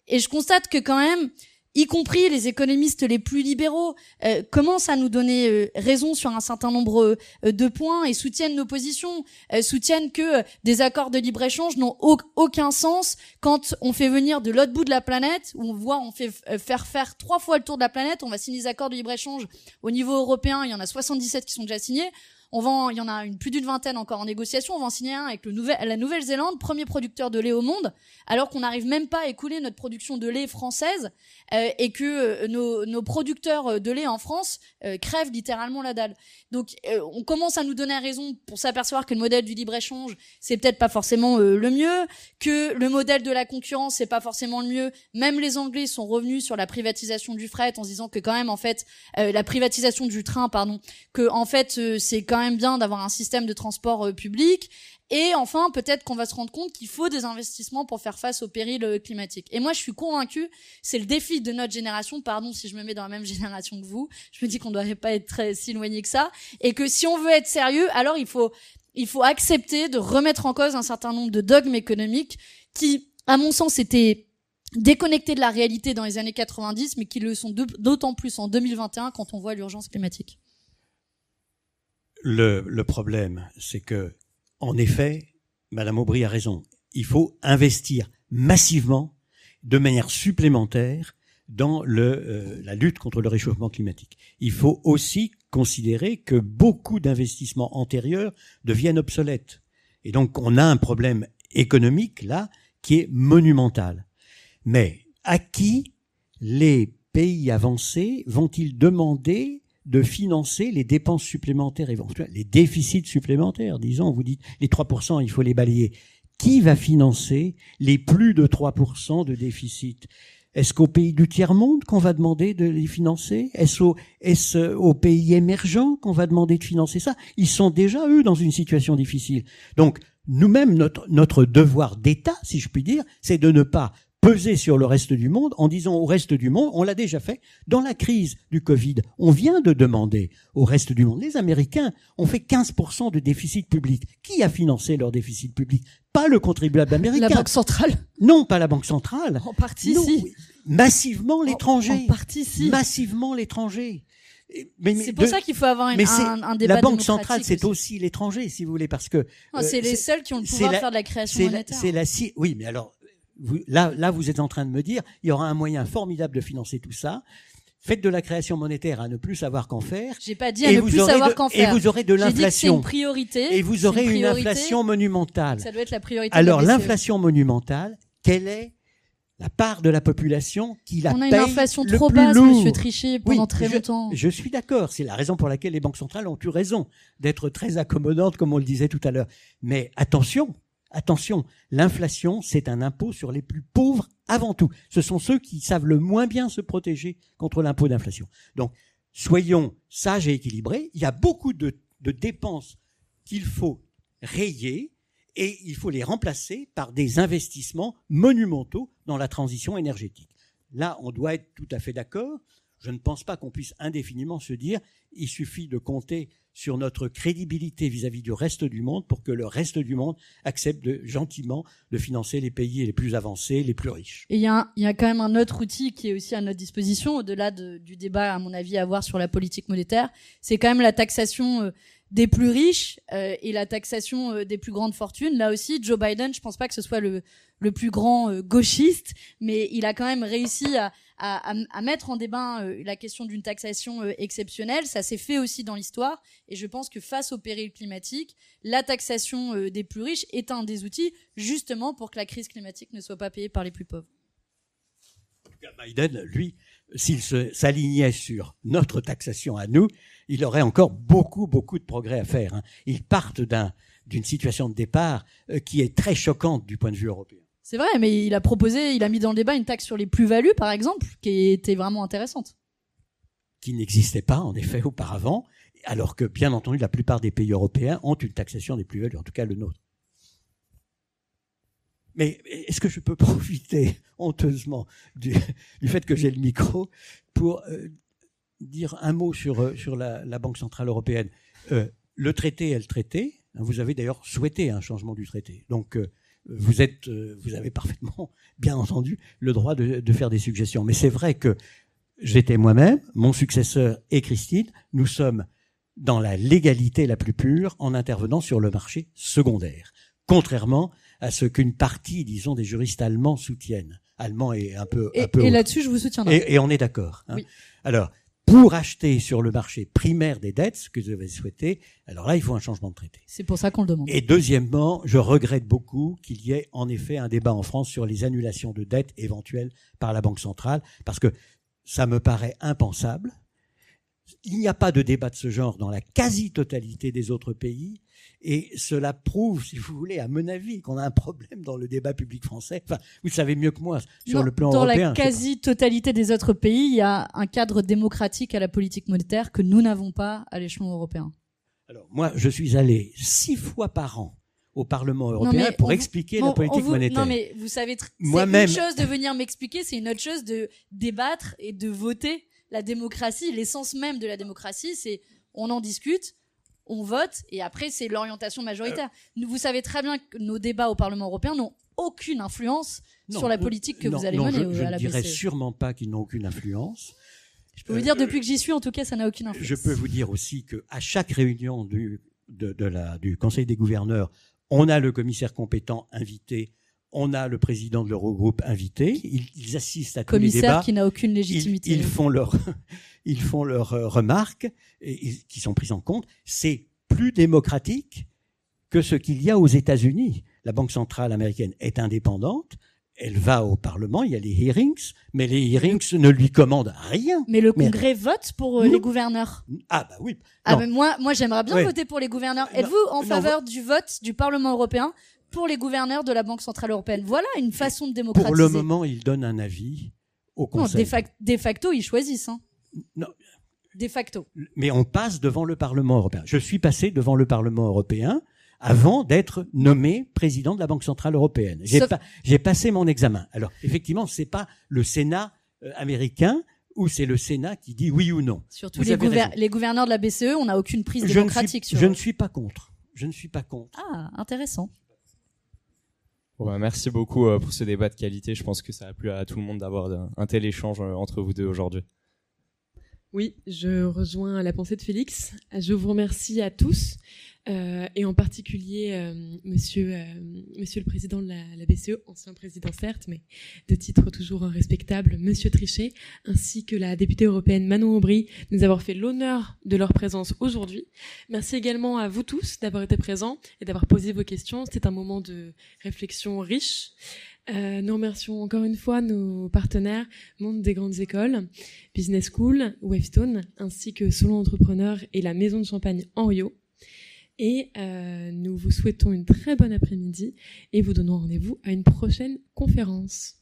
S4: Et je constate que quand même, y compris les économistes les plus libéraux, euh, commencent à nous donner euh, raison sur un certain nombre euh, de points et soutiennent nos positions, soutiennent que des accords de libre-échange n'ont aucun sens quand on fait venir de l'autre bout de la planète, où on voit on fait faire faire trois fois le tour de la planète, on va signer des accords de libre-échange au niveau européen, il y en a 77 qui sont déjà signés, on va, il y en a plus d'une vingtaine encore en négociation. On va en signer un avec la Nouvelle-Zélande, premier producteur de lait au monde, alors qu'on n'arrive même pas à écouler notre production de lait française euh, et que euh, nos, producteurs de lait en France euh, crèvent littéralement la dalle. Donc, on commence à nous donner raison pour s'apercevoir que le modèle du libre échange c'est peut-être pas forcément le mieux, que le modèle de la concurrence c'est pas forcément le mieux. Même les Anglais sont revenus sur la privatisation du fret en se disant que quand même en fait la privatisation du train, pardon, que en fait c'est quand même bien d'avoir un système de transport euh, public. Et enfin, peut-être qu'on va se rendre compte qu'il faut des investissements pour faire face au péril euh, climatique. Et moi, je suis convaincue, c'est le défi de notre génération. Pardon si je me mets dans la même génération que vous. Je me dis qu'on ne devrait pas être très si éloigné que ça. Et que si on veut être sérieux, alors il faut, il faut accepter de remettre en cause un certain nombre de dogmes économiques qui, à mon sens, étaient déconnectés de la réalité dans les années 90, mais qui le sont d'autant plus en 2021 quand on voit l'urgence climatique.
S5: Le, problème, c'est que, en effet, Madame Aubry a raison. Il faut investir massivement, de manière supplémentaire, dans euh, la lutte contre le réchauffement climatique. Il faut aussi considérer que beaucoup d'investissements antérieurs deviennent obsolètes. Et donc, on a un problème économique, là, qui est monumental. Mais à qui les pays avancés vont-ils demander de financer les dépenses supplémentaires éventuelles, les déficits supplémentaires, disons, vous dites les 3%, il faut les balayer. Qui va financer les plus de 3% de déficit? Est-ce qu'au pays du tiers-monde qu'on va demander de les financer? Est-ce aux est au pays émergents qu'on va demander de financer ça? Ils sont déjà, eux, dans une situation difficile. Donc, nous-mêmes, notre devoir d'État, si je puis dire, c'est de ne pas peser sur le reste du monde en disant au reste du monde, on l'a déjà fait dans la crise du Covid. On vient de demander au reste du monde. Les Américains ont fait 15% de déficit public. Qui a financé leur déficit public? Pas le contribuable américain.
S4: La Banque centrale
S5: Non, pas la Banque centrale.
S4: En partie, si.
S5: Massivement l'étranger.
S4: En, partie, si.
S5: Massivement l'étranger.
S4: C'est pour ça qu'il faut avoir une, mais un, un, débat
S5: La Banque centrale, c'est aussi, l'étranger, si vous voulez, parce que
S4: c'est euh, les seuls qui ont le pouvoir de faire de la création monétaire.
S5: C'est la, oui, mais alors là, là, vous êtes en train de me dire, il y aura un moyen formidable de financer tout ça. Faites de la création monétaire à ne plus savoir qu'en faire.
S4: J'ai pas dit à ne plus savoir qu'en faire.
S5: Et vous aurez de l'inflation.
S4: C'est une priorité.
S5: Et vous aurez une, inflation monumentale.
S4: Ça doit être la priorité.
S5: Alors l'inflation monumentale, quelle est la part de la population qui la
S4: On
S5: a
S4: une inflation
S5: trop
S4: basse,
S5: lourd.
S4: Monsieur Trichet, pendant très
S5: je,
S4: longtemps.
S5: Je suis d'accord. C'est la raison pour laquelle les banques centrales ont eu raison d'être très accommodantes, comme on le disait tout à l'heure. Mais attention, Attention, l'inflation, c'est un impôt sur les plus pauvres avant tout. Ce sont ceux qui savent le moins bien se protéger contre l'impôt d'inflation. Donc, soyons sages et équilibrés. Il y a beaucoup de, dépenses qu'il faut rayer et il faut les remplacer par des investissements monumentaux dans la transition énergétique. Là, on doit être tout à fait d'accord. Je ne pense pas qu'on puisse indéfiniment se dire il suffit de compter sur notre crédibilité vis-à-vis du reste du monde pour que le reste du monde accepte gentiment de financer les pays les plus avancés, les plus riches.
S4: Et il y, a, quand même un autre outil qui est aussi à notre disposition, au-delà du débat, à mon avis, à avoir sur la politique monétaire, c'est quand même la taxation euh, des plus riches euh, et la taxation euh, des plus grandes fortunes. Là aussi, Joe Biden, je pense pas que ce soit le, plus grand gauchiste, mais il a quand même réussi à, à, mettre en débat la question d'une taxation exceptionnelle. Ça s'est fait aussi dans l'histoire, et je pense que face au péril climatique, la taxation des plus riches est un des outils justement pour que la crise climatique ne soit pas payée par les plus pauvres.
S5: Biden, lui, s'il s'alignait sur notre taxation à nous, il aurait encore beaucoup, beaucoup de progrès à faire. Hein. Ils partent d'une situation de départ euh, qui est très choquante du point de vue européen.
S4: C'est vrai, mais il a proposé, il a mis dans le débat une taxe sur les plus-values, par exemple, qui était vraiment intéressante.
S5: Qui n'existait pas, en effet, auparavant, alors que, bien entendu, la plupart des pays européens ont une taxation des plus-values, en tout cas le nôtre. Mais est-ce que je peux profiter honteusement du, fait que j'ai le micro pour euh, dire un mot sur, euh, la, Banque Centrale Européenne? Euh, Le traité est le traité. Vous avez d'ailleurs souhaité un changement du traité. Donc, vous, êtes, vous avez parfaitement, bien entendu, le droit de, de faire des suggestions. Mais c'est vrai que j'étais moi-même, mon successeur et Christine, nous sommes dans la légalité la plus pure en intervenant sur le marché secondaire. Contrairement à ce qu'une partie, disons, des juristes allemands soutiennent. Allemands et un peu.
S4: Et,
S5: un peu
S4: et là-dessus, je vous soutiens.
S5: Et, et, on est d'accord. Hein. Oui. Alors, pour acheter sur le marché primaire des dettes, ce que vous avez souhaité, alors là, il faut un changement de traité.
S4: C'est pour ça qu'on le demande.
S5: Et deuxièmement, je regrette beaucoup qu'il y ait en effet un débat en France sur les annulations de dettes éventuelles par la Banque centrale, parce que ça me paraît impensable. Il n'y a pas de débat de ce genre dans la quasi-totalité des autres pays. Et cela prouve, si vous voulez, à mon avis, qu'on a un problème dans le débat public français. Enfin, vous savez mieux que moi sur le plan européen.
S4: Dans la quasi-totalité des autres pays, il y a un cadre démocratique à la politique monétaire que nous n'avons pas à l'échelon européen.
S5: Alors, moi, je suis allé six fois par an au Parlement européen pour expliquer la politique monétaire.
S4: Non, mais vous savez, c'est une chose de venir m'expliquer, c'est une autre chose de débattre et de voter. La démocratie, l'essence même de la démocratie, c'est on en discute, on vote et après c'est l'orientation majoritaire. Euh. Vous savez très bien que nos débats au Parlement européen n'ont aucune influence sur la politique que vous allez mener
S5: je,
S4: à la
S5: Je ne dirais sûrement pas qu'ils n'ont aucune influence.
S4: Je peux vous dire, depuis que j'y suis, en tout cas, ça n'a aucune influence.
S5: Je peux vous dire aussi qu'à chaque réunion du, de, la, du Conseil des gouverneurs, on a le commissaire compétent invité, on a le président de l'Eurogroupe invité, ils, assistent à tous les débats.
S4: Commissaire qui n'a aucune légitimité.
S5: Ils, ils font leur, ils font leurs euh, remarques et, qui sont prises en compte. C'est plus démocratique que ce qu'il y a aux États-Unis. La Banque centrale américaine est indépendante. Elle va au Parlement, il y a les hearings, mais les hearings ne lui commandent rien.
S4: Mais le Congrès vote pour euh, les gouverneurs.
S5: Ah bah oui.
S4: Ah moi, moi j'aimerais bien voter pour les gouverneurs. Êtes-vous en faveur du vote du Parlement européen pour les gouverneurs de la Banque centrale européenne Voilà une façon de démocratiser.
S5: Pour le moment, il donne un avis au Conseil.
S4: Non, de, facto, ils choisissent. Hein.
S5: Non.
S4: De facto.
S5: Mais on passe devant le Parlement européen. Je suis passé devant le Parlement européen avant d'être nommé président de la Banque centrale européenne. J'ai passé mon examen. Alors effectivement, c'est pas le Sénat euh, américain ou c'est le Sénat qui dit oui ou non.
S4: Surtout les, les, gouverneurs de la BCE, on n'a aucune prise démocratique.
S5: Je ne suis pas contre. Je ne suis pas contre.
S4: Ah, intéressant.
S2: Bah, merci beaucoup euh, pour ce débat de qualité. Je pense que ça a plu à tout le monde d'avoir un tel échange euh, entre vous deux aujourd'hui.
S9: Oui, je rejoins la pensée de Félix. Je vous remercie à tous, euh, et en particulier euh, monsieur, euh, monsieur le président de la, la, BCE, ancien président certes, mais de titre toujours respectable, monsieur Trichet, ainsi que la députée européenne Manon Aubry, nous avoir fait l'honneur de leur présence aujourd'hui. Merci également à vous tous d'avoir été présents et d'avoir posé vos questions. C'était un moment de réflexion riche. Euh, nous remercions encore une fois nos partenaires Monde des grandes écoles, Business School, Wavestone, ainsi que Solon Entrepreneur et la Maison de Champagne en Rio. Et euh, nous vous souhaitons une très bonne après-midi et vous donnons rendez-vous à une prochaine conférence.